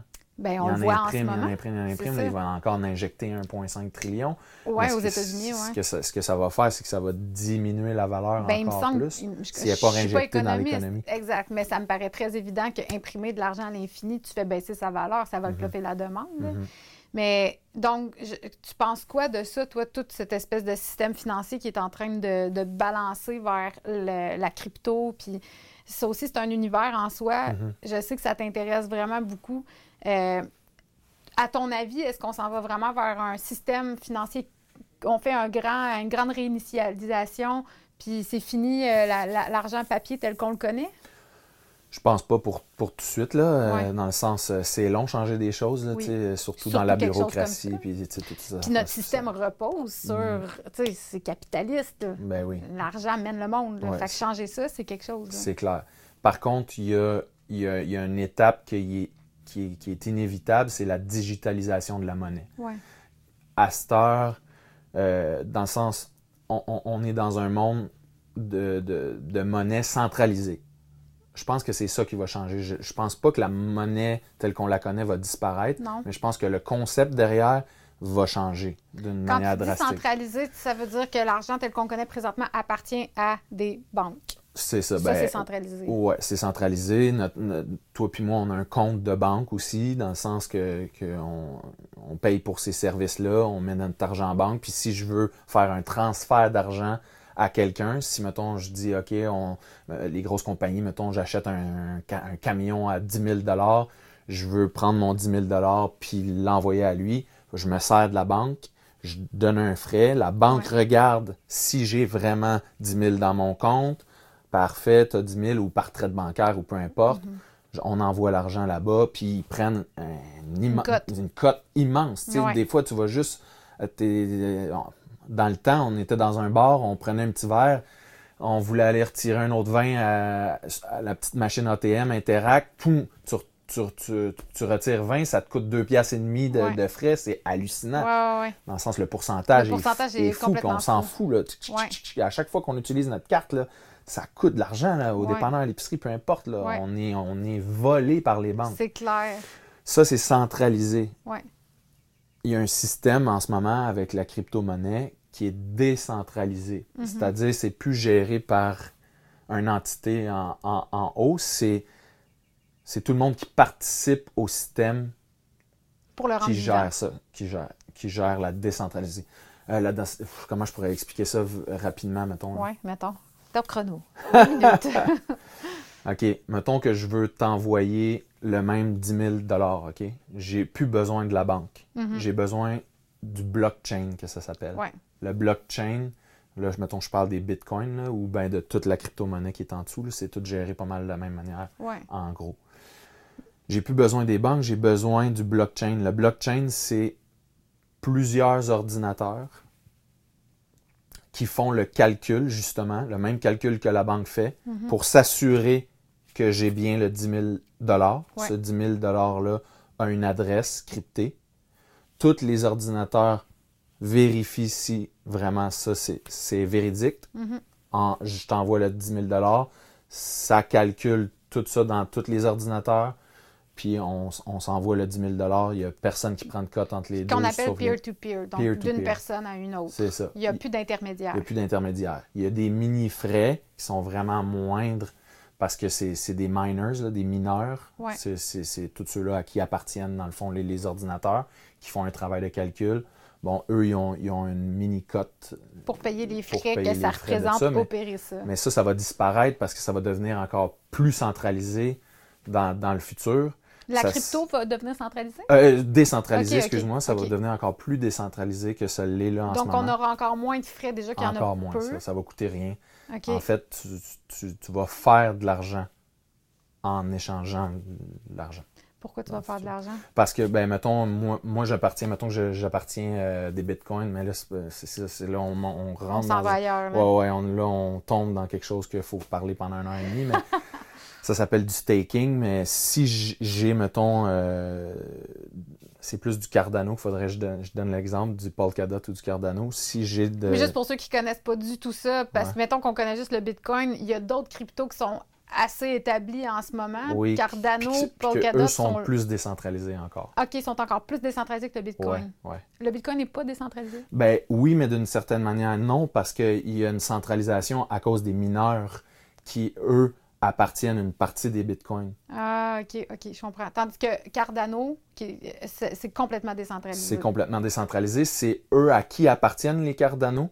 Il on le en voit en ce imprime, il en imprime, il en imprime. ça. Il va encore en injecter 1,5 trillion. Mais aux États-Unis, Ce ouais. que, ça, ce que ça va faire, c'est que ça va diminuer la valeur Ben, il me encore semble. plus. il- je- s'il n'est pas réinjecté dans l'économie. Exact. Mais ça me paraît très évident qu'imprimer de l'argent à l'infini, tu fais baisser sa valeur, ça va Mhm. le clopper la demande. là. Mhm. Mais donc, je- tu penses quoi de ça, toi, toute cette espèce de système financier qui est en train de, de balancer vers le- la crypto? Puis ça aussi, c'est un univers en soi. Mhm. Je sais que ça t'intéresse vraiment beaucoup. Euh, à ton avis, est-ce qu'on s'en va vraiment vers un système financier? On fait un grand, une grande réinitialisation, puis c'est fini euh, la- la- l'argent papier tel qu'on le connaît? Je pense pas pour, pour tout de suite, là, euh, dans le sens, euh, c'est long changer des choses, là, Oui. surtout, Surtout dans la bureaucratie. Puis, tout ça. Puis notre Ça- système repose sur, sais, c'est capitaliste. Ben oui, L'argent mène le monde. Ouais, fait que changer ça, c'est quelque chose. c'est clair. Par contre, il y a, y a- il y a une étape qui est, qui est, qui est inévitable, c'est la digitalisation de la monnaie. Ouais. à cette heure, euh, dans le sens, on, on- on est dans un monde de, de, de monnaie centralisée. Je pense que c'est ça qui va changer. Je, je pense pas que la monnaie telle qu'on la connaît va disparaître, Non. mais je pense que le concept derrière va changer d'une manière tu dis drastique. centralisé, ça veut dire que l'argent tel qu'on connaît présentement appartient à des banques. C'est ça. Ça, ben, c'est centralisé. Ouais, c'est centralisé. Notre- notre- toi puis moi, on a un compte de banque aussi, dans le sens que, que on, on paye pour ces services-là, on met notre argent en banque. Puis si je veux faire un transfert d'argent à quelqu'un, si, mettons, je dis, OK, on, euh, les grosses compagnies, mettons, j'achète un, un ca- un camion à 10 000 je veux prendre mon 10 000 puis l'envoyer à lui, je me sers de la banque, je donne un frais, la banque Ouais. regarde si j'ai vraiment 10 000 dans mon compte, parfait, tu as 10 000 ou par traite bancaire ou peu importe. Mm-hmm. On envoie l'argent là-bas, puis ils prennent un immen- cote. une cote immense. Ouais. Des fois, tu vas juste. Dans le temps, on était dans un bar, on prenait un petit verre, on voulait aller retirer un autre vin à, à la petite machine ATM Interact, tu, tu, tu, tu retires 20, ça te coûte 2 piastres et demi de, Ouais. de frais, c'est hallucinant. Ouais, ouais, ouais. Dans le sens, le pourcentage, Le pourcentage est, fou, puis on s'en fou. fout. Là. À chaque fois qu'on utilise notre carte, là, ça coûte de l'argent au dépanneur, à l'épicerie, peu importe. Là. On, est, on est volé par les banques. C'est clair. Ça, c'est centralisé. Il y a un système en ce moment avec la crypto-monnaie qui est décentralisé. Mhm. C'est-à-dire, c'est plus géré par une entité en, en, en haut, c'est, c'est tout le monde qui participe au système Pour le rendre qui gère ça, qui gère, qui gère la décentralisée. Euh, la comment je pourrais expliquer ça rapidement, mettons? Ouais, mettons. Top chrono. [laughs] [laughs] OK, mettons que je veux t'envoyer le même 10 000 OK? J'ai plus besoin de la banque. Mhm. J'ai besoin du blockchain, que ça s'appelle. Ouais. Le blockchain, là, je- mettons, je parle des bitcoins, là, ou ben de toute la crypto-monnaie qui est en dessous, c'est tout géré pas mal de la même manière, Ouais. en gros. J'ai plus besoin des banques, j'ai besoin du blockchain. Le blockchain, c'est plusieurs ordinateurs qui font le calcul, justement, le même calcul que la banque fait, Mhm. pour s'assurer que j'ai bien le 10 000 Ouais. Ce 10 000 $-là a une adresse cryptée. Tous les ordinateurs vérifient si vraiment ça, c'est véridique. Mhm. En, je t'envoie le 10 000 ça calcule tout ça dans tous les ordinateurs, puis on, s'envoie le 10 000 Il n'y a personne qui prend de cote entre les deux. Qu'on appelle peer-to-peer, donc Peer-to-peer. d'une personne à une autre. C'est ça. Il n'y a plus d'intermédiaire. il n'y a plus d'intermédiaire. Il y a des mini-frais qui sont vraiment moindres parce que c'est des miners, là, des mineurs. Ouais. C'est- tous ceux-là à qui appartiennent, dans le fond, les, les ordinateurs qui font un travail de calcul. Bon, eux, ils ont, ils ont une mini-cote, Pour payer les Pour frais payer que les ça frais représente, ça, mais- opérer ça. mais ça, ça va disparaître parce que ça va devenir encore plus centralisé dans, dans le futur. La ça crypto va devenir centralisée? Euh, décentralisé, Ok, ok, excuse-moi, ça va devenir encore plus décentralisé que ça l'est là en ce Donc, moment. on aura encore moins de frais déjà qu'il y en a encore moins, peu. ça, ça va coûter rien. OK. En fait, tu, tu- tu vas faire de l'argent en échangeant de l'argent. Pourquoi tu vas faire de l'argent? Parce que, ben, mettons, moi, moi j'appartiens, mettons que j'appartiens euh, des bitcoins, mais là, c'est là, on, on On rentre s'en dans... va ailleurs. Ouais, ouais, on, là, on tombe dans quelque chose qu'il faut parler pendant un an et demi, mais [laughs] ça s'appelle du staking, mais si j'ai, mettons, euh, c'est plus du Cardano, faudrait que je donne, je donne l'exemple du Polkadot ou du Cardano. Si j'ai de... Mais juste pour ceux qui connaissent pas du tout ça, parce Ouais. que mettons qu'on connaît juste le Bitcoin, il y a d'autres cryptos qui sont assez établis en ce moment. Oui, Cardano, puis Polkadot eux sont, sont... plus décentralisés encore. OK, ils sont encore plus décentralisés que le Bitcoin. Ouais, ouais. Le Bitcoin n'est pas décentralisé? Ben oui, mais d'une certaine manière, non, parce qu'il y a une centralisation à cause des mineurs qui, eux, appartiennent une partie des bitcoins. Ah, OK, OK, je comprends. Tandis que Cardano, c'est complètement décentralisé. C'est complètement décentralisé. C'est eux à qui appartiennent les Cardano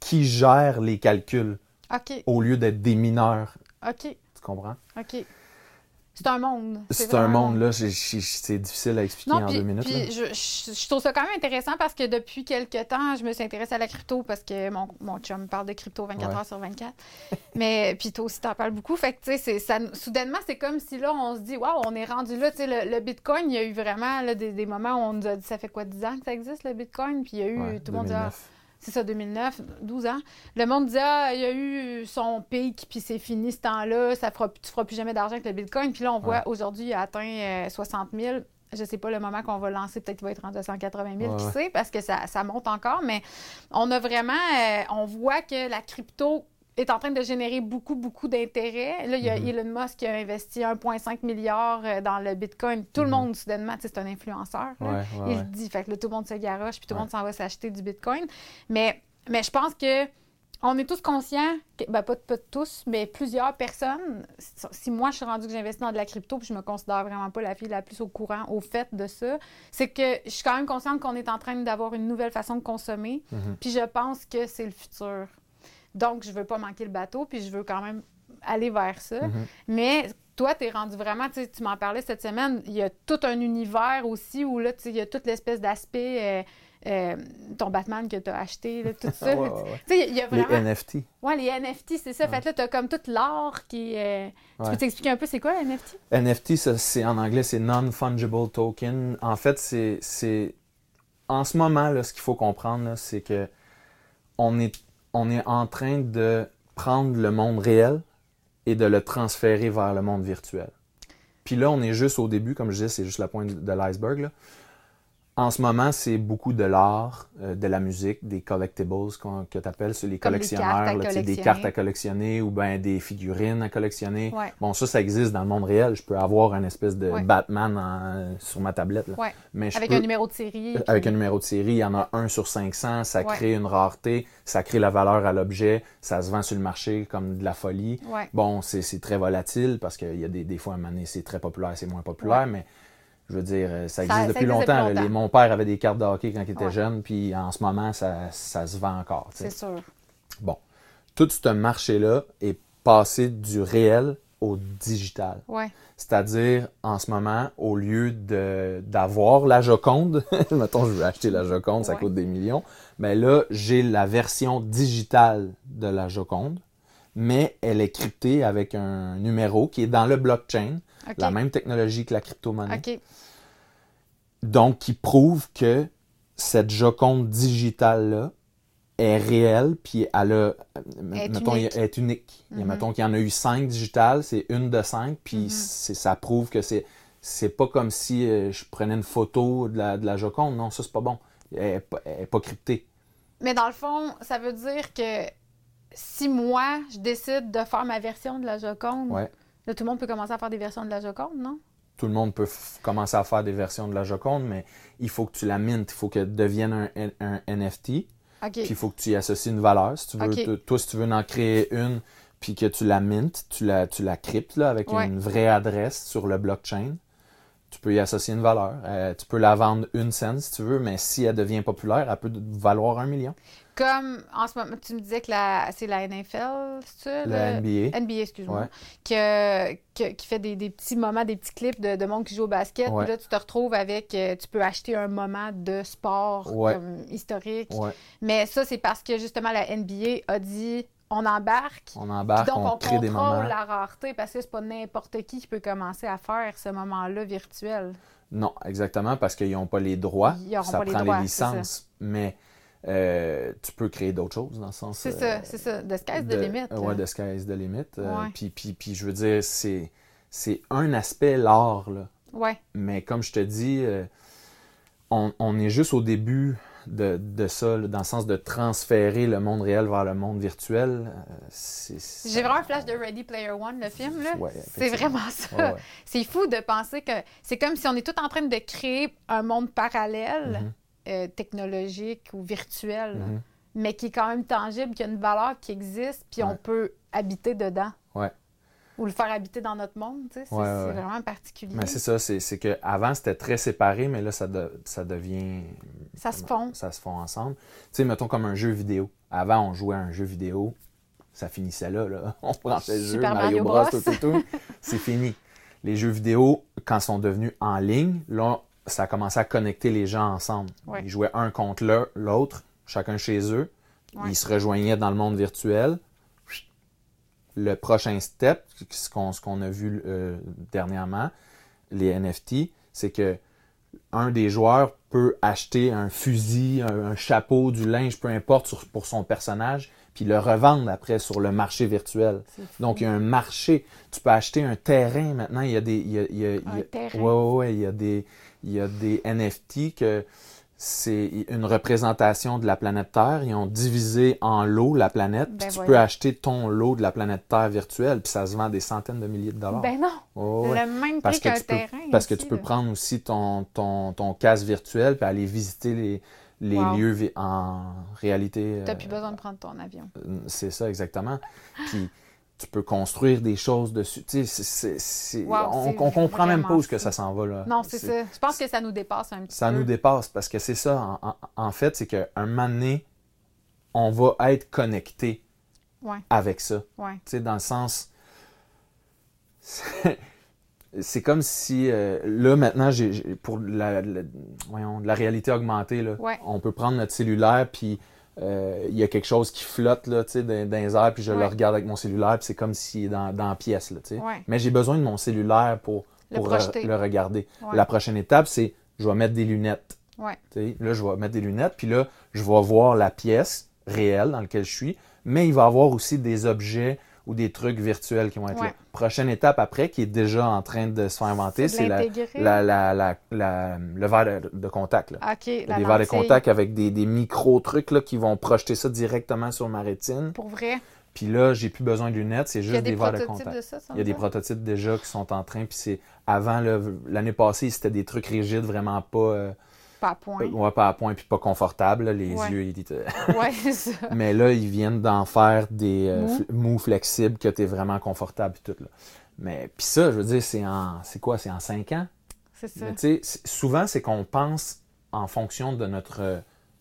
qui gèrent les calculs OK, au lieu d'être des mineurs. OK, Tu comprends? OK. C'est un monde. C'est un monde, là, c'est difficile à expliquer Non, en puis, deux minutes. puis je, je- je trouve ça quand même intéressant parce que depuis quelques temps, je me suis intéressée à la crypto parce que mon, mon chum parle de crypto 24 Ouais. heures sur 24. Mais [laughs] puis toi aussi, t'en parles beaucoup. Fait que, tu sais, soudainement, c'est comme si là, on se dit, waouh, on est rendu là. Tu sais, le, le Bitcoin, il y a eu vraiment là, des, des moments où on nous a dit, ça fait quoi, 10 ans que ça existe, le Bitcoin? Puis il y a eu, Ouais, tout le monde dit, ah, 2009. C'est ça, 2009, 12 ans. Le monde dit, ah, il y a eu son pic, puis c'est fini ce temps-là, ça fera, tu feras plus jamais d'argent avec le Bitcoin. Puis là, on voit, Ouais. aujourd'hui, il a atteint euh, 60 000. Je sais pas le moment qu'on va lancer, peut-être qu'il va être rendu à 180 000, Ouais, qui sait, parce que ça, ça monte encore. Mais on a vraiment, euh, on voit que la crypto est en train de générer beaucoup, beaucoup d'intérêt. Là, il y a Mhm. Elon Musk qui a investi 1,5 milliard euh, dans le Bitcoin. Tout le Mhm. monde, soudainement, c'est un influenceur. là. Ouais, ouais, Il ouais. dit. Fait que là, tout le monde se garoche, puis tout le monde s'en va s'acheter du Bitcoin. Mais, mais je pense que on est tous conscients, que, ben pas, pas tous, mais plusieurs personnes. Si- Si moi, je suis rendue que j'investis dans de la crypto, puis je me considère vraiment pas la fille la plus au courant, au fait de ça, c'est que je suis quand même consciente qu'on est en train d'avoir une nouvelle façon de consommer. Mhm. Puis je pense que c'est le futur. Donc, je veux pas manquer le bateau, puis je veux quand même aller vers ça. Mhm. Mais toi, tu es rendu vraiment, tu m'en parlais cette semaine, il y a tout un univers aussi où là, il y a toute l'espèce d'aspect, euh, euh, ton Batman que tu as acheté, là, tout [laughs] ça. Ouais, y a Les vraiment. NFT. Ouais, les NFT, c'est ça. Fait là, tu as comme tout l'art qui. euh, Tu peux t'expliquer un peu c'est quoi NFT? NFT, ça, c'est en anglais, c'est non-fungible token. En fait, c'est, c'est en ce moment là, ce qu'il faut comprendre, là, c'est que on est, on est en train de prendre le monde réel et de le transférer vers le monde virtuel. Puis là, on est juste au début, comme je disais, c'est juste la pointe de l'iceberg. En ce moment, c'est beaucoup de l'art, euh, de la musique, des collectibles qu'on- que tu appelles, les Comme collectionneurs, là, des cartes à collectionner ou ben des figurines à collectionner. Ouais. Bon, ça, ça existe dans le monde réel. Je peux avoir un espèce de Ouais. Batman en- sur ma tablette. là. Ouais. Mais je Avec peux- un numéro de série. euh, puis- avec un numéro de série, il y en a un sur 500, ça crée une rareté, ça crée la valeur à l'objet, ça se vend sur le marché comme de la folie. Ouais. Bon, c'est c'est très volatile parce qu'il y a des, des fois, à un moment donné, c'est très populaire, c'est moins populaire, mais je veux dire, euh, ça existe ça depuis existe longtemps. depuis là. longtemps. Les- mon père avait des cartes de hockey quand il était Ouais. jeune, puis en ce moment, ça, ça se vend encore. C'est sûr. Bon, tout ce marché-là est passé du réel au digital. Ouais. C'est-à-dire, en ce moment, au lieu de d'avoir la Joconde, [laughs] mettons, je veux acheter la Joconde, ça Ouais. coûte des millions, mais là, j'ai la version digitale de la Joconde, mais elle est cryptée avec un numéro qui est dans le blockchain, la même technologie que la crypto-monnaie, donc qui prouve que cette Joconde digitale-là est réelle, puis elle a, Est mettons, unique. est unique. Il y a, Mhm. Mettons qu'il y en a eu cinq digitales, c'est une de cinq, puis Mhm. ça prouve que c'est c'est pas comme si euh, je prenais une photo de la, de la Joconde. Non, ça, c'est pas bon. Elle est pas, elle est pas cryptée. Mais dans le fond, ça veut dire que si moi, je décide de faire ma version de la Joconde, Ouais. là, tout le monde peut commencer à faire des versions de la Joconde, non? Tout le monde peut commencer à faire des versions de la Joconde, mais il faut que tu la mintes. Il faut qu'elle devienne un, NFT. OK. Puis il faut que tu y associes une valeur. Si tu veux, toi, si tu veux en créer une, puis que tu la mintes, tu la, tu la cryptes là, avec Ouais. une vraie adresse sur le blockchain, tu peux y associer une valeur. Euh, tu peux la vendre une cent si tu veux, mais si elle devient populaire, elle peut valoir un million. Comme en ce moment, tu me disais que la, c'est la NFL, c'est ça? La le- NBA. NBA, excuse-moi. Ouais. Que, que- qui fait des, des petits moments, des petits clips de, de monde qui joue au basket. Ouais. Puis là, tu te retrouves avec. euh, tu peux acheter un moment de sport Ouais. comme historique. Mais ça, c'est parce que justement, la NBA a dit on embarque. On embarque, donc, on, on crée des contrôle moments. la rareté parce que c'est pas n'importe qui qui peut commencer à faire ce moment-là virtuel. Non, exactement, parce qu'ils n'ont pas les droits. Ils ça pas les prend droits, les c'est ça. licences. Mais euh, tu peux créer d'autres choses dans le sens. C'est euh, ça, c'est ça. De sky's the de- limit. euh, là. Ouais, de sky is the limit. Euh, puis, puis, puis je veux dire, c'est, c'est un aspect, l'art, là. Ouais. Mais comme je te dis, on, on est juste au début de, de ça, là, dans le sens de transférer le monde réel vers le monde virtuel. c'est, c'est- J'ai vraiment un flash de Ready Player One, le film. Là. Ouais, c'est vraiment ça. C'est fou de penser que c'est comme si on est tout en train de créer un monde parallèle, Mhm, euh, technologique ou virtuel, mhm. mais qui est quand même tangible, qui a une valeur qui existe, puis on peut habiter dedans. Ouais. Ou le faire habiter dans notre monde. tu sais. C'est Ouais, vraiment particulier. Mais c'est ça, c'est, qu'avant c'était très séparé, mais là ça, de- ça devient. Ça se fond. Ça se fond ensemble. Tu sais, mettons comme un jeu vidéo. Avant, on jouait à un jeu vidéo, ça finissait là. là. [laughs] On branchait le jeu, Mario, Mario Bros, Bros. tout, tout, tout. C'est fini. Les jeux vidéo, quand ils sont devenus en ligne, là, ça a commencé à connecter les gens ensemble. Ouais. Ils jouaient un contre l'autre, chacun chez eux. Ouais. Ils se rejoignaient dans le monde virtuel. Le prochain step, ce qu'on a vu euh, dernièrement, les NFT, c'est que un des joueurs peut acheter un fusil, un, un chapeau, du linge, peu importe, sur- pour son personnage, puis le revendre après sur le marché virtuel. Donc, il y a un marché. Tu peux acheter un terrain maintenant. Il y a des. Il y a, il y a- il y a- Un terrain. Ouais, ouais, ouais, Il y a des, il y a des NFT que c'est une représentation de la planète Terre. Ils ont divisé en lots la planète. Ben puis tu voyons. peux acheter ton lot de la planète Terre virtuelle. Puis ça se vend des centaines de milliers de dollars. Ben non, ouais. le même Parce prix que, qu'un tu peux, terrain. parce que tu peux prendre aussi ton, ton, ton casque virtuel puis aller visiter les, les Wow. lieux en réalité. T'as euh, plus besoin de prendre ton avion. c'est ça, exactement. Puis tu peux construire des choses dessus. Tu sais, Wow, on, on comprend même pas où est-ce que ça s'en va. Là. Non, c'est ça. Je pense que ça nous dépasse un petit Ça peu. nous dépasse parce que c'est ça. En, en- fait, c'est qu'un moment donné, on va être connecté Ouais, avec ça. ouais. Tu sais, dans le sens. c'est- comme si, euh, là, maintenant, j'ai, pour la, la- voyons, de la réalité augmentée, là, Ouais. on peut prendre notre cellulaire, puis il y a quelque chose qui flotte là, tu sais, dans, dans les airs, puis je le regarde avec mon cellulaire, puis c'est comme s'il est dans, dans la pièce. Là. Ouais. Mais j'ai besoin de mon cellulaire pour, Le pour le regarder. Ouais. La prochaine étape, c'est je vais mettre des lunettes. Là, je vais mettre des lunettes, puis là, je vais voir la pièce réelle dans laquelle je suis, mais il va y avoir aussi des objets ou des trucs virtuels qui vont être Ouais. là. Prochaine étape après, qui est déjà en train de se faire inventer, C'est la, le verre de, de contact. Là. Des verres de contact avec des, des micro-trucs qui vont projeter ça directement sur ma rétine. Pour vrai? Puis là, j'ai plus besoin de lunettes, c'est juste des des verres de contact. de ça, Il y a des prototypes déjà qui sont en train, puis c'est avant l'année passée, c'était des trucs rigides, vraiment pas, euh, Pas à point. ouais, pas à point puis pas confortables. là. Les Ouais. yeux, ils étaient- [laughs] Ouais, c'est ça. mais là, ils viennent d'en faire des euh, Mous. fl- mous flexibles que tu es vraiment confortable puis tout là. Mais puis ça, je veux dire, c'est en c'est quoi, c'est en cinq ans? C'est ça. Mais tu sais, c'est- souvent c'est qu'on pense en fonction de notre euh,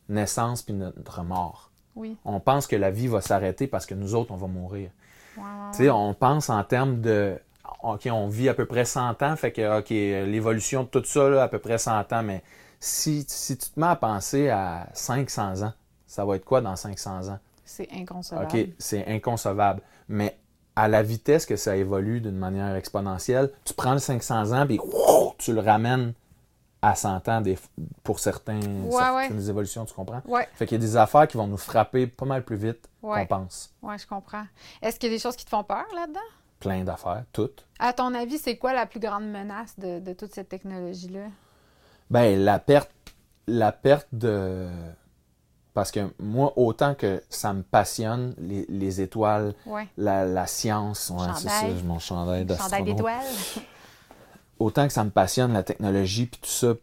naissance puis notre mort. Oui. On pense que la vie va s'arrêter parce que nous autres, on va mourir. Sais, on pense en termes de. OK, on vit à peu près 100 ans, fait que, OK, l'évolution de tout ça, là, à peu près 100 ans, mais si, si tu te mets à penser à 500 ans, ça va être quoi dans 500 ans? C'est inconcevable. OK, c'est inconcevable. Mais à la vitesse que ça évolue d'une manière exponentielle, tu prends le 500 ans, wouh, [laughs] tu le ramènes à 100 ans des- pour certains, certaines évolutions, tu comprends? Ouais, Fait qu'il y a des affaires qui vont nous frapper pas mal plus vite qu'on pense. ouais, je comprends. Est-ce qu'il y a des choses qui te font peur là-dedans? Plein d'affaires, toutes. À ton avis, c'est quoi la plus grande menace de, de toute cette technologie-là? Ben, la perte, la perte de. Parce que moi, autant que ça me passionne, les, les étoiles, Ouais. la, la science, ouais, c'est ça, mon chandail d'étoiles? [laughs] Autant que ça me passionne, la technologie, puis tout ça,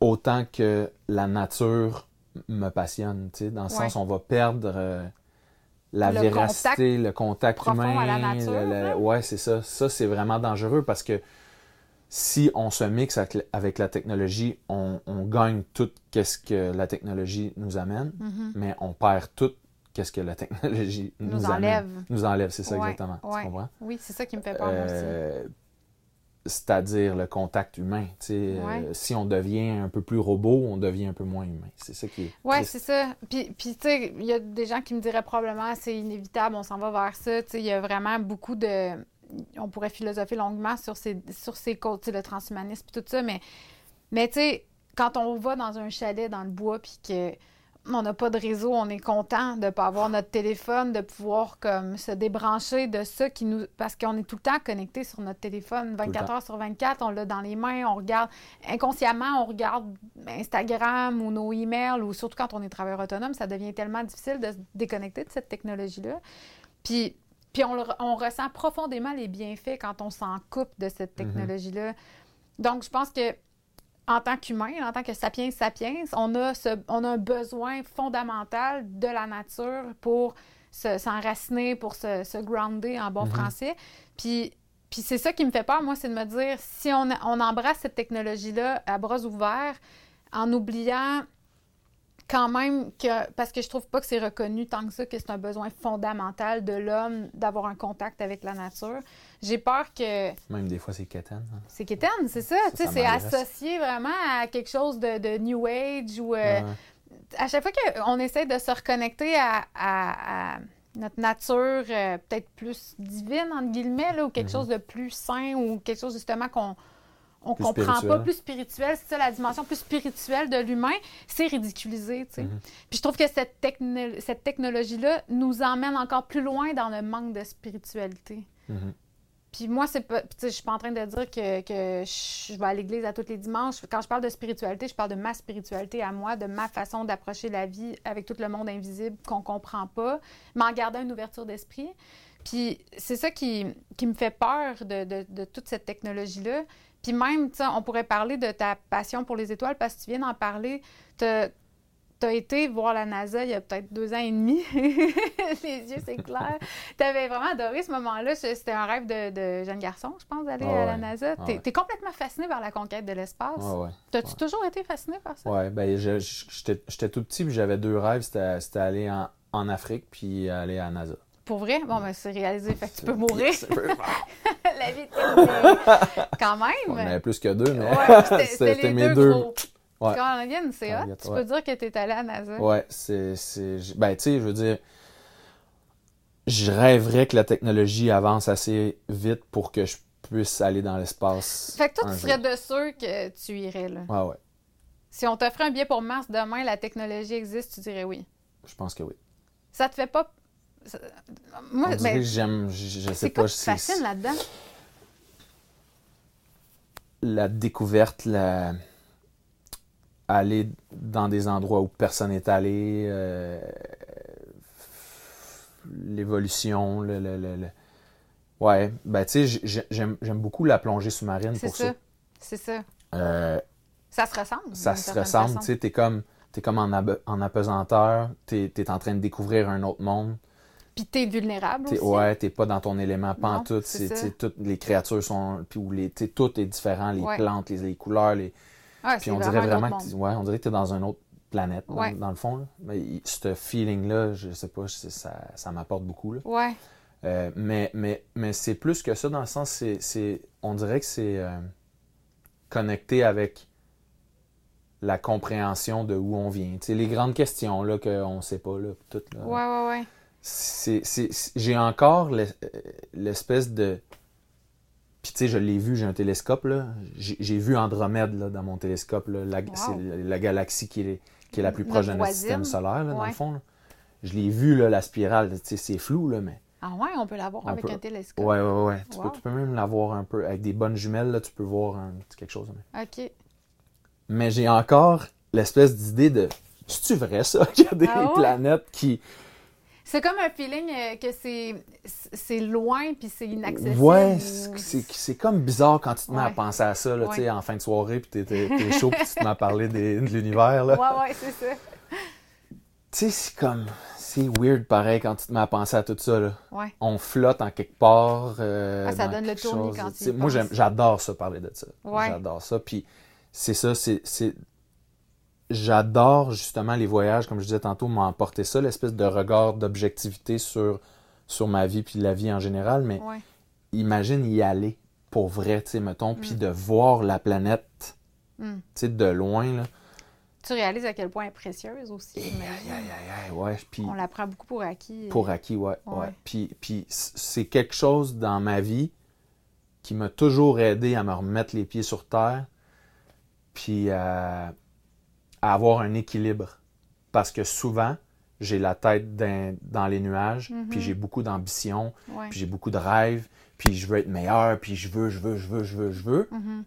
autant que la nature me passionne, tu sais, dans le Ouais. sens on va perdre euh, la Le véracité, le contact humain. à la nature, le- ouais, c'est ça. Ça, c'est vraiment dangereux parce que si on se mixe avec, la technologie, on, on gagne tout qu'est-ce que la technologie nous amène, Mhm. mais on perd tout qu'est-ce que la technologie nous, Nous amène. enlève. Nous enlève, c'est ça Ouais, exactement. ouais. Tu comprends? Oui, c'est ça qui me fait peur aussi. Euh, c'est-à-dire le contact humain. tu sais. Ouais. Euh, si on devient un peu plus robot, on devient un peu moins humain. C'est ça qui est. Oui, c'est ça. Puis, puis tu sais, il y a des gens qui me diraient probablement c'est inévitable, on s'en va vers ça. Tu sais, il y a vraiment beaucoup de. On pourrait philosopher longuement sur ces, sur ces côtes, le transhumanisme et tout ça, mais, mais tu sais, quand on va dans un chalet dans le bois puis que on n'a pas de réseau, on est content de ne pas avoir notre téléphone, de pouvoir comme se débrancher de ça qui nous. Parce qu'on est tout le temps connecté sur notre téléphone, 24 temps. heures sur 24, on l'a dans les mains, on regarde inconsciemment, on regarde Instagram ou nos emails, ou surtout quand on est travailleur autonome, ça devient tellement difficile de se déconnecter de cette technologie-là. Puis, puis on, le- on ressent profondément les bienfaits quand on s'en coupe de cette Mhm. technologie-là. Donc, je pense que en tant qu'humain, en tant que sapiens sapiens, on a, ce, on a un besoin fondamental de la nature pour se- s'enraciner, pour se, se grounder en bon Mhm. français. Puis, puis c'est ça qui me fait peur, moi, c'est de me dire, si on, on embrasse cette technologie-là à bras ouverts, en oubliant quand même que, parce que je trouve pas que c'est reconnu tant que ça, que c'est un besoin fondamental de l'homme d'avoir un contact avec la nature. J'ai peur que Même des fois, c'est quétaine. hein. c'est quétaine, c'est ça. Ça, tu sais, ça c'est associé vraiment à quelque chose de, de New Age ou euh, Ouais. à chaque fois qu'on essaie de se reconnecter à, à- à notre nature euh, peut-être plus divine, entre guillemets, là, ou quelque Mhm. chose de plus sain ou quelque chose justement qu'on on Plus comprend pas, plus spirituel, c'est ça la dimension plus spirituelle de l'humain, c'est ridiculisé, tu sais. Mhm. Puis je trouve que cette, techno- cette technologie-là nous emmène encore plus loin dans le manque de spiritualité. Mhm. Puis moi, c'est pas. je suis pas en train de dire que, que je vais à l'église à tous les dimanches. Quand je parle de spiritualité, je parle de ma spiritualité à moi, de ma façon d'approcher la vie avec tout le monde invisible qu'on comprend pas, mais en gardant une ouverture d'esprit. Puis c'est ça qui, qui me fait peur de, de- de toute cette technologie-là. Puis même, tu sais, on pourrait parler de ta passion pour les étoiles parce que tu viens d'en parler. T'as as été voir la NASA il y a peut-être deux ans et demi. [laughs] les yeux, c'est clair. [laughs] Tu avais vraiment adoré ce moment-là. C'était un rêve de, de jeune garçon, je pense, d'aller Ah à la. NASA. Ah T'es ouais. es complètement fasciné par la conquête de l'espace. Ouais. T'as-tu ouais. toujours été fasciné par ça? Je- je- j'étais tout petit puis j'avais deux rêves, c'était aller en, en Afrique puis aller à NASA. Pour vrai? Bon, ben c'est réalisé, fait que tu peux [laughs] mourir. [laughs] La vie terminée. Quand On même! avait plus que deux, mais Ouais, [laughs] c'était- mes deux, gros. Ouais. C'est hot. Tu peux dire que t'es allé à NASA. Ouais, c'est. Ben, tu sais, je veux dire, je rêverais que la technologie avance assez vite pour que je puisse aller dans l'espace. Fait que toi, tu serais de ceux que tu irais, là. Ouais, ouais, Si on t'offrait un billet pour Mars demain, la technologie existe, tu dirais oui. je pense que oui. Ça te fait pas. Moi, ben, j'aime, je, sais c'est pas, c'est fascine là-dedans? la découverte, la aller dans des endroits où personne n'est allé, euh, l'évolution, le, le, le- le- Ouais, ben tu sais, j'aime beaucoup la plongée sous-marine C'est pour ça. ça. C'est ça. Euh, Ça se ressemble. ça se ressemble, tu sais, t'es comme, t'es comme en apesanteur, t'es es en train de découvrir un autre monde. Puis t'es vulnérable T'es, aussi. ouais, t'es pas dans ton élément sais, toutes les créatures sont, puis où les, tout est différent, les Ouais. plantes, les, les couleurs, les, puis on dirait vraiment que, tu- ouais, on dirait que t'es dans une autre planète, dans, Ouais. dans le fond. là. Mais ce feeling-là, je sais pas, c'est- ça, ça m'apporte beaucoup. Là. Ouais. Euh, mais mais, mais c'est plus que ça dans le sens, c'est, c'est on dirait que c'est euh, connecté avec la compréhension de où on vient. Tu sais, les grandes questions là, qu'on ne sait pas, là, toutes, là. Ouais, ouais, ouais. C'est, c'est- c'est- j'ai encore l'es- l'espèce de... Puis tu sais, je l'ai vu, j'ai un télescope, là. J'ai, vu Andromède là, dans mon télescope. Là. La, Wow. C'est la, la galaxie qui est, qui est la plus proche de notre système solaire, là, dans le fond. là. Je l'ai vu, là, la spirale. Tu sais, c'est flou, là, mais... Ah ouais, on peut l'avoir On avec peut- un télescope. Ouais, ouais, ouais. Tu, Wow. peux, tu peux même l'avoir un peu. Avec des bonnes jumelles, là, tu peux voir un petit quelque chose. Mais, OK. mais j'ai encore l'espèce d'idée de. C'est-tu vrai, ça? [laughs] Qu'il y a des Ah ouais? planètes qui. C'est comme un feeling euh, que c'est loin puis c'est inaccessible. Ouais, ou- c'est comme bizarre quand tu te mets à penser à ça, là, tu sais, Ouais. en fin de soirée, puis t'es- t'es chaud, puis tu te mets à parler des- de l'univers, là. Ouais, ouais, c'est ça. Tu sais, c'est comme. C'est weird pareil quand tu te mets à penser à tout ça, là. Ouais. On flotte en quelque part. euh, Ah, ça donne le tournis chose. quand Tu Moi, j'adore ça, parler de ça. Ouais. J'adore ça. Puis c'est ça, c'est. J'adore justement les voyages, comme je disais tantôt, m'ont apporté ça, l'espèce de regard d'objectivité sur, sur ma vie puis la vie en général. Mais Ouais. imagine y aller pour vrai, tu sais, mettons, puis Mm. de voir la planète, Mm. tu sais, de loin, là. Tu réalises à quel point elle est précieuse aussi. Aïe, j'imagine. aïe, aïe, aïe, ouais, puis On la prend beaucoup pour acquis. pour acquis, ouais, ouais. Ouais. Puis, puis c'est quelque chose dans ma vie qui m'a toujours aidé à me remettre les pieds sur terre, puis à, à avoir un équilibre. Parce que souvent, j'ai la tête dans, dans les nuages, Mhm. puis j'ai beaucoup d'ambition, Ouais. puis j'ai beaucoup de rêves, puis je veux être meilleur, puis je veux, je veux, je veux, je veux, je veux. Mhm.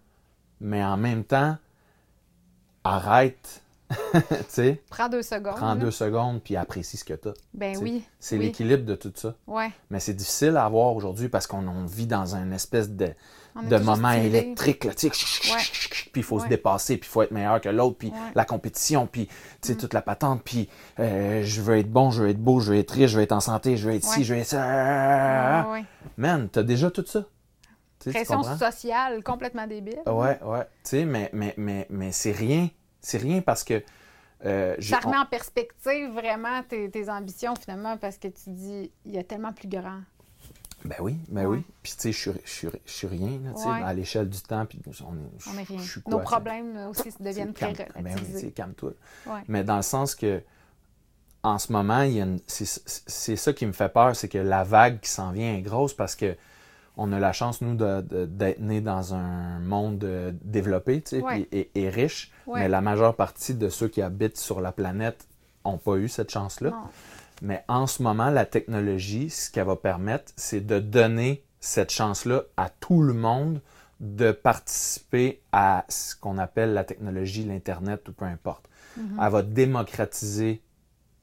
Mais en même temps, arrête, [laughs] tu sais, Prends deux secondes. prends là. deux secondes, puis apprécie ce que tu as. Ben T'sais, oui. C'est oui. l'équilibre de tout ça. Ouais. Mais c'est difficile à avoir aujourd'hui parce qu'on on vit dans une espèce de, de toujours moment stimulé. électrique. Là, tu sais, Ouais. Puis il faut se dépasser, puis il faut être meilleur que l'autre, puis Ouais. la compétition, puis tu sais, Mm. toute la patente, puis euh, je veux être bon, je veux être beau, je veux être riche, je veux être en santé, je veux être ci, je veux être ça. Ouais, ouais. Man, t'as déjà tout ça? Tu sais, tu Pression comprends? sociale complètement débile. Ouais, ouais. Tu sais, mais, mais, mais, mais c'est rien. C'est rien parce que. euh, Ça remet on- en perspective vraiment tes, tes ambitions finalement parce que tu dis il y a tellement plus grand. Ben oui, ben Ouais. oui. Puis tu sais, je suis- je suis je suis rien, là, Ouais. à l'échelle du temps. Puis on est, On est rien. je suis Nos problèmes aussi deviennent très Calme- ben oui, relativisés. calme-toi. Ouais. Mais dans le sens que, en ce moment, c'est ça qui me fait peur, c'est que la vague qui s'en vient est grosse parce que on a la chance, nous, d'être nés dans un monde euh, développé tu sais, Ouais. puis- et, et riche. Ouais. Mais la majeure partie de ceux qui habitent sur la planète n'ont pas eu cette chance-là. Mais en ce moment, la technologie, ce qu'elle va permettre, c'est de donner cette chance-là à tout le monde de participer à ce qu'on appelle la technologie, l'Internet ou peu importe. Mhm. Elle va démocratiser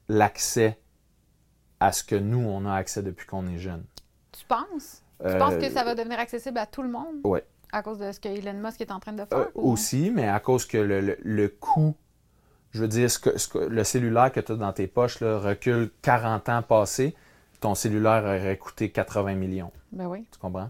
l'accès à ce que nous, on a accès depuis qu'on est jeune. Tu penses? Tu Euh, penses que ça va devenir accessible à tout le monde? Ouais. À cause de ce que Elon Musk est en train de faire? Euh, ou- aussi, mais à cause que le, le- le coût, je veux dire, ce que, ce que- le cellulaire que tu as dans tes poches là, recule 40 ans passés, ton cellulaire aurait coûté 80 millions. Ben oui. Tu comprends?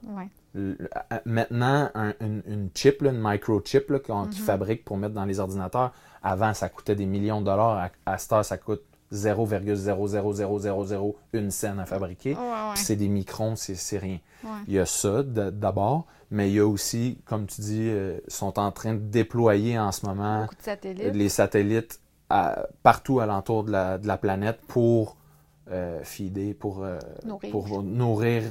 Le- à- maintenant, un- une, une chip, là, une microchip là, qu'on- qu'ils Mhm. fabriquent pour mettre dans les ordinateurs, avant, ça coûtait des millions de dollars. À, à cette heure, ça coûte 0,00001 scène à fabriquer. Ouais, C'est des microns, c'est c'est rien. Ouais. Il y a ça d'abord, mais il y a aussi, comme tu dis, euh, sont en train de déployer en ce moment satellites. les satellites à- partout alentour de la, de la planète pour euh, feeder, pour, euh, Nourrir. pour nourrir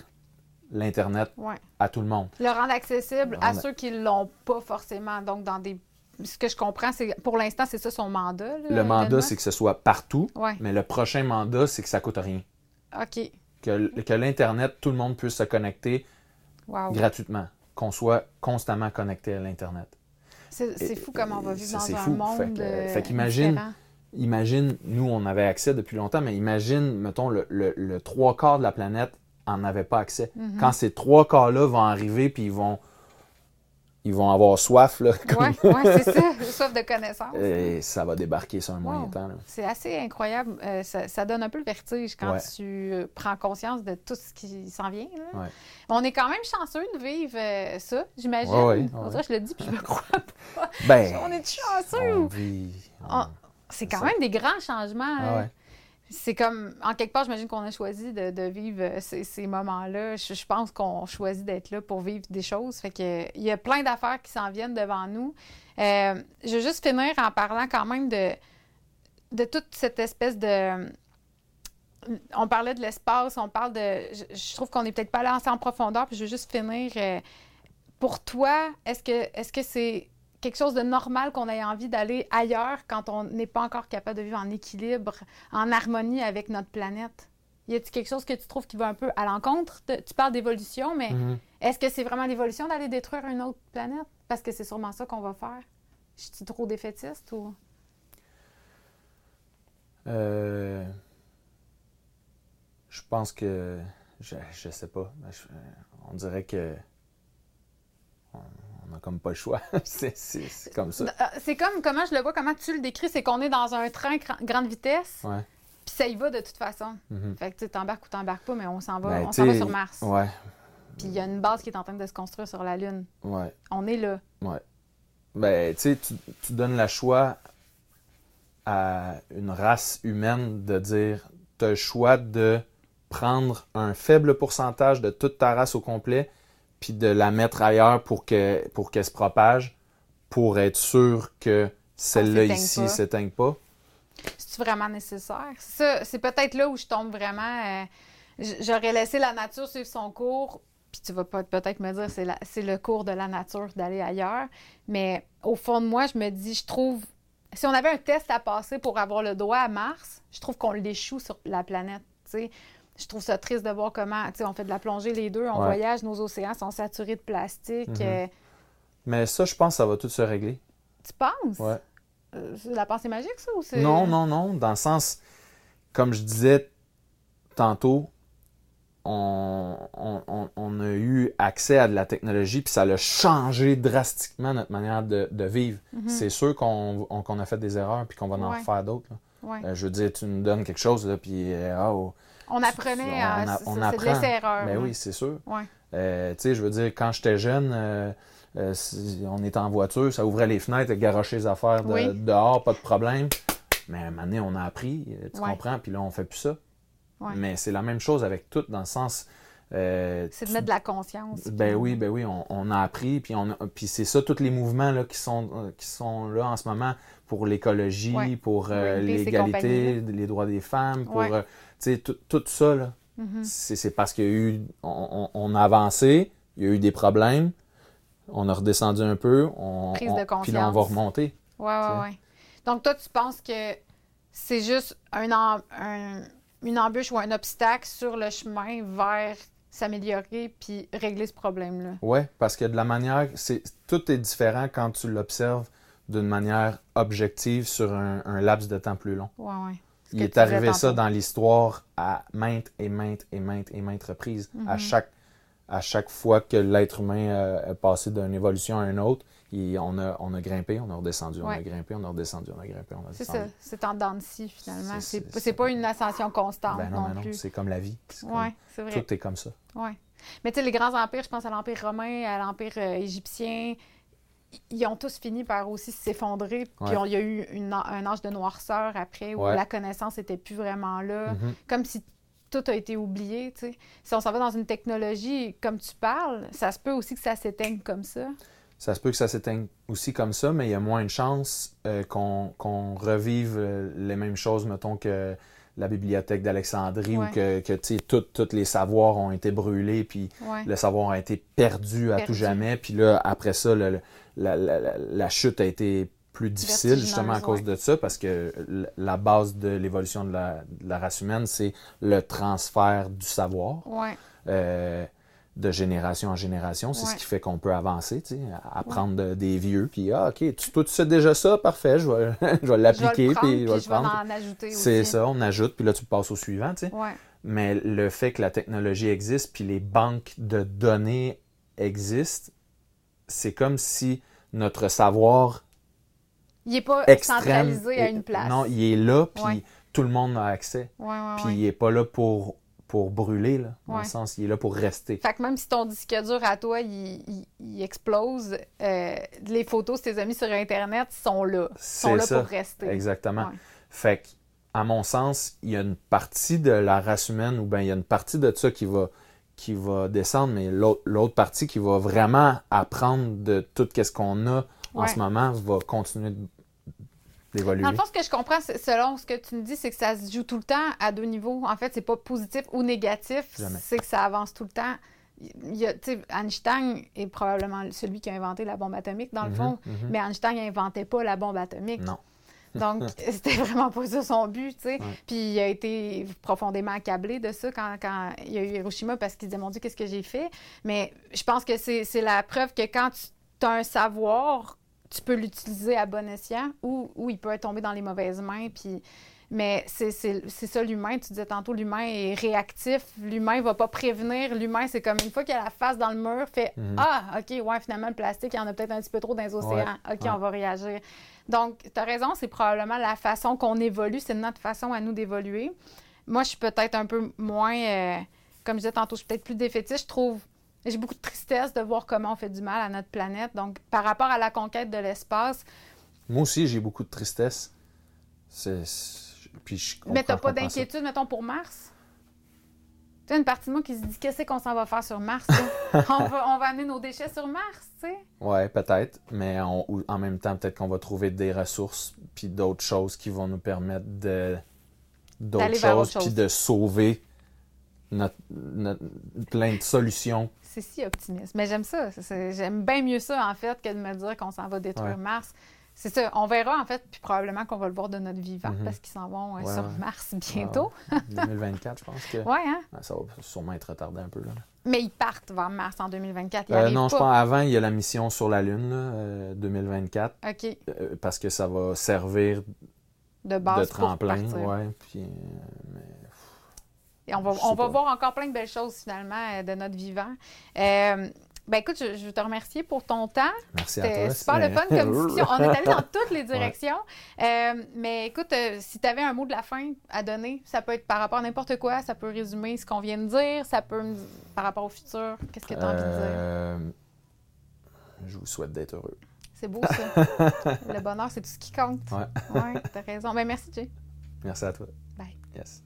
l'Internet Ouais. à tout le monde. Le rendre accessible Le à ceux qui l'ont pas forcément. Donc, dans des. Ce que je comprends, c'est pour l'instant, c'est ça son mandat. là, Le mandat, c'est que ce soit partout, Ouais. mais le prochain mandat, c'est que ça coûte rien. OK. Que, que l'Internet, tout le monde puisse se connecter Wow. gratuitement, qu'on soit constamment connecté à l'Internet. C'est fou comment on va vivre dans un fou. monde. Fait que- euh, fait. Imagine, nous, on avait accès depuis longtemps, mais imagine, mettons, le, le- le trois quarts de la planète en avait pas accès. Mhm. Quand ces trois quarts-là vont arriver, puis ils vont, ils vont avoir soif, là, [laughs] comme- Ouais, ouais, c'est ça. [laughs] Soif de connaissance. et ça va débarquer sur un moyen temps. C'est assez incroyable. Euh, ça, ça donne un peu le vertige quand Ouais. tu euh, prends conscience de tout ce qui s'en vient. là. On est quand même chanceux de vivre euh, ça, j'imagine. Que je le dis puis je me crois pas. Ben, On est chanceux. on ou- vit... C'est quand même des grands changements. Ah hein. C'est comme, en quelque part, j'imagine qu'on a choisi de, vivre euh, ces, moments-là. Je, pense qu'on choisit d'être là pour vivre des choses. Fait que il y a plein d'affaires qui s'en viennent devant nous. Euh, je vais juste finir en parlant quand même de, de toute cette espèce de. On parlait de l'espace, on parle de. Je, trouve qu'on n'est peut-être pas allé assez en profondeur, puis je veux juste finir. euh, pour toi, est-ce que est-ce que c'est quelque chose de normal qu'on ait envie d'aller ailleurs quand on n'est pas encore capable de vivre en équilibre, en harmonie avec notre planète? Y a-t-il quelque chose que tu trouves qui va un peu à l'encontre? Tu parles d'évolution, mais Mhm. est-ce que c'est vraiment l'évolution d'aller détruire une autre planète? Parce que c'est sûrement ça qu'on va faire. Je suis trop défaitiste ou? Euh, je pense que... Je, je sais pas. Je- on dirait que... On on a comme pas le choix. [laughs] c'est comme ça. Euh, C'est comme, comment je le vois, comment tu le décris, c'est qu'on est dans un train grande vitesse, Ouais. puis ça y va de toute façon. Mhm. Fait que tu t'embarques ou t'embarques pas, mais on s'en va, Ben, on s'en va sur Mars. Ouais, Puis il y a une base qui est en train de se construire sur la Lune. ouais. On est là. Ben, tu sais, tu- tu donnes le choix à une race humaine de dire tu as le choix de prendre un faible pourcentage de toute ta race au complet puis de la mettre ailleurs pour que pour qu'elle se propage, pour être sûr que celle-là ici pas. s'éteigne pas. C'est vraiment nécessaire? Ça, c'est peut-être là où je tombe vraiment. euh, J'aurais laissé la nature suivre son cours, puis tu vas peut- peut-être me dire c'est la- c'est le cours de la nature d'aller ailleurs. Mais au fond de moi, je me dis, je trouve. Si on avait un test à passer pour avoir le droit à Mars, je trouve qu'on l'échoue sur la planète. Je trouve ça triste de voir comment, tu sais, on fait de la plongée les deux, on Ouais. voyage, nos océans sont saturés de plastique. Mhm. euh, Mais ça, je pense que ça va tout se régler. tu penses? Ouais. Euh, c'est la pensée magique, ça? Ou c'est... Non, non, non. Dans le sens, comme je disais tantôt, on, on- on- on a eu accès à de la technologie, puis ça a changé drastiquement notre manière de, de vivre. Mhm. C'est sûr qu'on on- qu'on a fait des erreurs, puis qu'on va en Ouais. refaire d'autres. Ouais. Euh, je veux dire, tu nous donnes quelque chose, là, puis oh, On apprenait on à. a- on c'est l'essai-erreur. ben oui, c'est sûr. Ouais. Euh, tu sais, je veux dire, quand j'étais jeune, euh, euh, si on était en voiture, ça ouvrait les fenêtres, garocher les affaires de- Oui. dehors, pas de problème. Mais à un moment donné, on a appris, tu Ouais. comprends, puis là, on fait plus ça. Ouais. Mais c'est la même chose avec tout, dans le sens. C'est de mettre de la conscience. Ben puis- oui, ben oui, on, on a appris, puis, on a- puis c'est ça, tous les mouvements là, qui, sont, qui sont là en ce moment pour l'écologie, Ouais. pour l'égalité, les droits des femmes, pour sais, tout, ça, là, Mhm. c'est c'est parce qu'il y a eu, on, a avancé, il y a eu des problèmes, on a redescendu un peu, on, Prise on- de puis là, on va remonter. Ouais, ouais, ouais. Donc, toi, tu penses que c'est juste un, em- un- une embûche ou un obstacle sur le chemin vers s'améliorer puis régler ce problème-là? Ouais, parce que de la manière, c'est tout est différent quand tu l'observes d'une manière objective sur un, un laps de temps plus long. Ouais, ouais. Il est arrivé ça dans l'histoire à maintes et maintes et maintes et maintes reprises. À, Mhm. chaque, à chaque fois que l'être humain euh, est passé d'une évolution à une autre, il- on, a, on a grimpé, on a redescendu, on a Ouais. grimpé, on a redescendu, on a grimpé, on a C'est ça. C'est en dents de scie, finalement. C'est- pas une ascension constante Ben non, non, mais non, c'est comme la vie. C'est comme- Ouais, c'est vrai. Tout est comme ça. Ouais. Mais tu sais, les grands empires, je pense à l'Empire romain, à l'Empire euh, égyptien, ils ont tous fini par aussi s'effondrer. Puis il y a eu une, un âge de noirceur après où Ouais. la connaissance n'était plus vraiment là. Mhm. Comme si tout a été oublié, tu sais. Si on s'en va dans une technologie, comme tu parles, ça se peut aussi que ça s'éteigne comme ça. Ça se peut que ça s'éteigne aussi comme ça, mais il y a moins de chances euh, qu'on qu'on revive euh, les mêmes choses, mettons, que la bibliothèque d'Alexandrie Ouais. ou que, que tu sais, tout- tous les savoirs ont été brûlés, puis Ouais. le savoir a été perdu à Perdu. tout jamais. Puis là, après ça, le- la, la- la- chute a été plus difficile justement à cause ouais. de ça, parce que la base de l'évolution de la, de la race humaine, c'est le transfert du savoir Ouais. euh, de génération en génération. C'est Ouais. ce qui fait qu'on peut avancer, tu sais, apprendre de- des vieux. Puis, ah, OK, tu, toi, tu sais déjà ça, parfait, je vais, [laughs] je l'appliquer, puis je vais le prendre. en ajouter aussi. C'est ça, on ajoute, puis là, tu passes au suivant, tu sais. Ouais. Mais le fait que la technologie existe, puis les banques de données existent, c'est comme si notre savoir Il n'est pas extrême... centralisé à une place. Non, il est là, puis tout le monde a accès. Puis il n'est pas là pour, pour brûler, là, dans Ouais. le sens, il est là pour rester. Fait que même si ton disque dur à toi, il, il- il explose, euh, les photos que tes amis sur Internet sont là. sont là ça. pour rester. Exactement. Ouais. Fait que, à mon sens, il y a une partie de la race humaine, ou bien il y a une partie de ça qui va, qui va descendre, mais l'autre l'autre partie qui va vraiment apprendre de tout ce qu'on a en Ouais. ce moment va continuer de- d'évoluer. Dans le fond, ce que je comprends, selon ce que tu me dis, c'est que ça se joue tout le temps à deux niveaux. En fait, c'est pas positif ou négatif, c'est que ça avance tout le temps. Il y a, Einstein est probablement celui qui a inventé la bombe atomique, dans le Mhm, fond, mhm. mais Einstein n'inventait pas la bombe atomique. Non. Donc, [laughs] [laughs] c'était vraiment pas ça son but, tu sais. Ouais. Puis il a été profondément accablé de ça quand, quand il y a eu Hiroshima parce qu'il disait, mon Dieu, qu'est-ce que j'ai fait? Mais je pense que c'est la preuve que quand tu as un savoir, tu peux l'utiliser à bon escient ou, ou il peut tomber dans les mauvaises mains. Puis... Mais c'est ça l'humain. Tu disais tantôt, l'humain est réactif. L'humain va pas prévenir. L'humain, c'est comme une fois qu'il a la face dans le mur, fait Mhm. Ah, OK, ouais, finalement, le plastique, il y en a peut-être un petit peu trop dans les océans. OK, ouais. on va réagir. Donc, tu as raison, c'est probablement la façon qu'on évolue, c'est notre façon à nous d'évoluer. Moi, je suis peut-être un peu moins, euh, comme je disais tantôt, je suis peut-être plus défaitiste. Je trouve, j'ai beaucoup de tristesse de voir comment on fait du mal à notre planète. Donc, par rapport à la conquête de l'espace, Moi aussi, j'ai beaucoup de tristesse. C'est- Puis je mais t'as pas d'inquiétude, mettons, pour Mars? Tu sais, une partie de moi qui se dit qu'est-ce qu'on s'en va faire sur Mars? [laughs] on, va, on va amener nos déchets sur Mars, tu sais? Ouais, peut-être, mais on- en même temps, peut-être qu'on va trouver des ressources puis d'autres choses qui vont nous permettre de d'autres choses puis de sauver notre, notre- plein de solutions. C'est si optimiste. Mais j'aime ça. J'aime bien mieux ça, en fait, que de me dire qu'on s'en va détruire Ouais. Mars. C'est ça. On verra, en fait, puis probablement qu'on va le voir de notre vivant Mhm. parce qu'ils s'en vont euh, Ouais, sur. Mars bientôt. [laughs] Ouais, 2024, je pense que Ouais, hein? Ça va sûrement être retardé un peu. Là. Mais ils partent vers Mars en 2024. Ils Euh, non, je pense avant, il y a la mission sur la Lune, là, euh, 2024, OK. parce que ça va servir De de base pour tremplin. partir. Ouais, puis, mais- Et on va, on va voir encore plein de belles choses, finalement, euh, de notre vivant. Euh, ben écoute, je, je veux te remercier pour ton temps. merci à C'était toi. super le fun c'était- comme discussion. [laughs] On est allé dans toutes les directions. Euh, mais écoute, euh, si tu avais un mot de la fin à donner, ça peut être par rapport à n'importe quoi, ça peut résumer ce qu'on vient de dire, ça peut me- par rapport au futur. Qu'est-ce que tu as envie de dire? Je vous souhaite d'être heureux. C'est beau ça. [laughs] le bonheur, c'est tout ce qui compte. Ouais. Ouais, t'as raison. Ben merci, Jay. Merci à toi. Bye. Yes.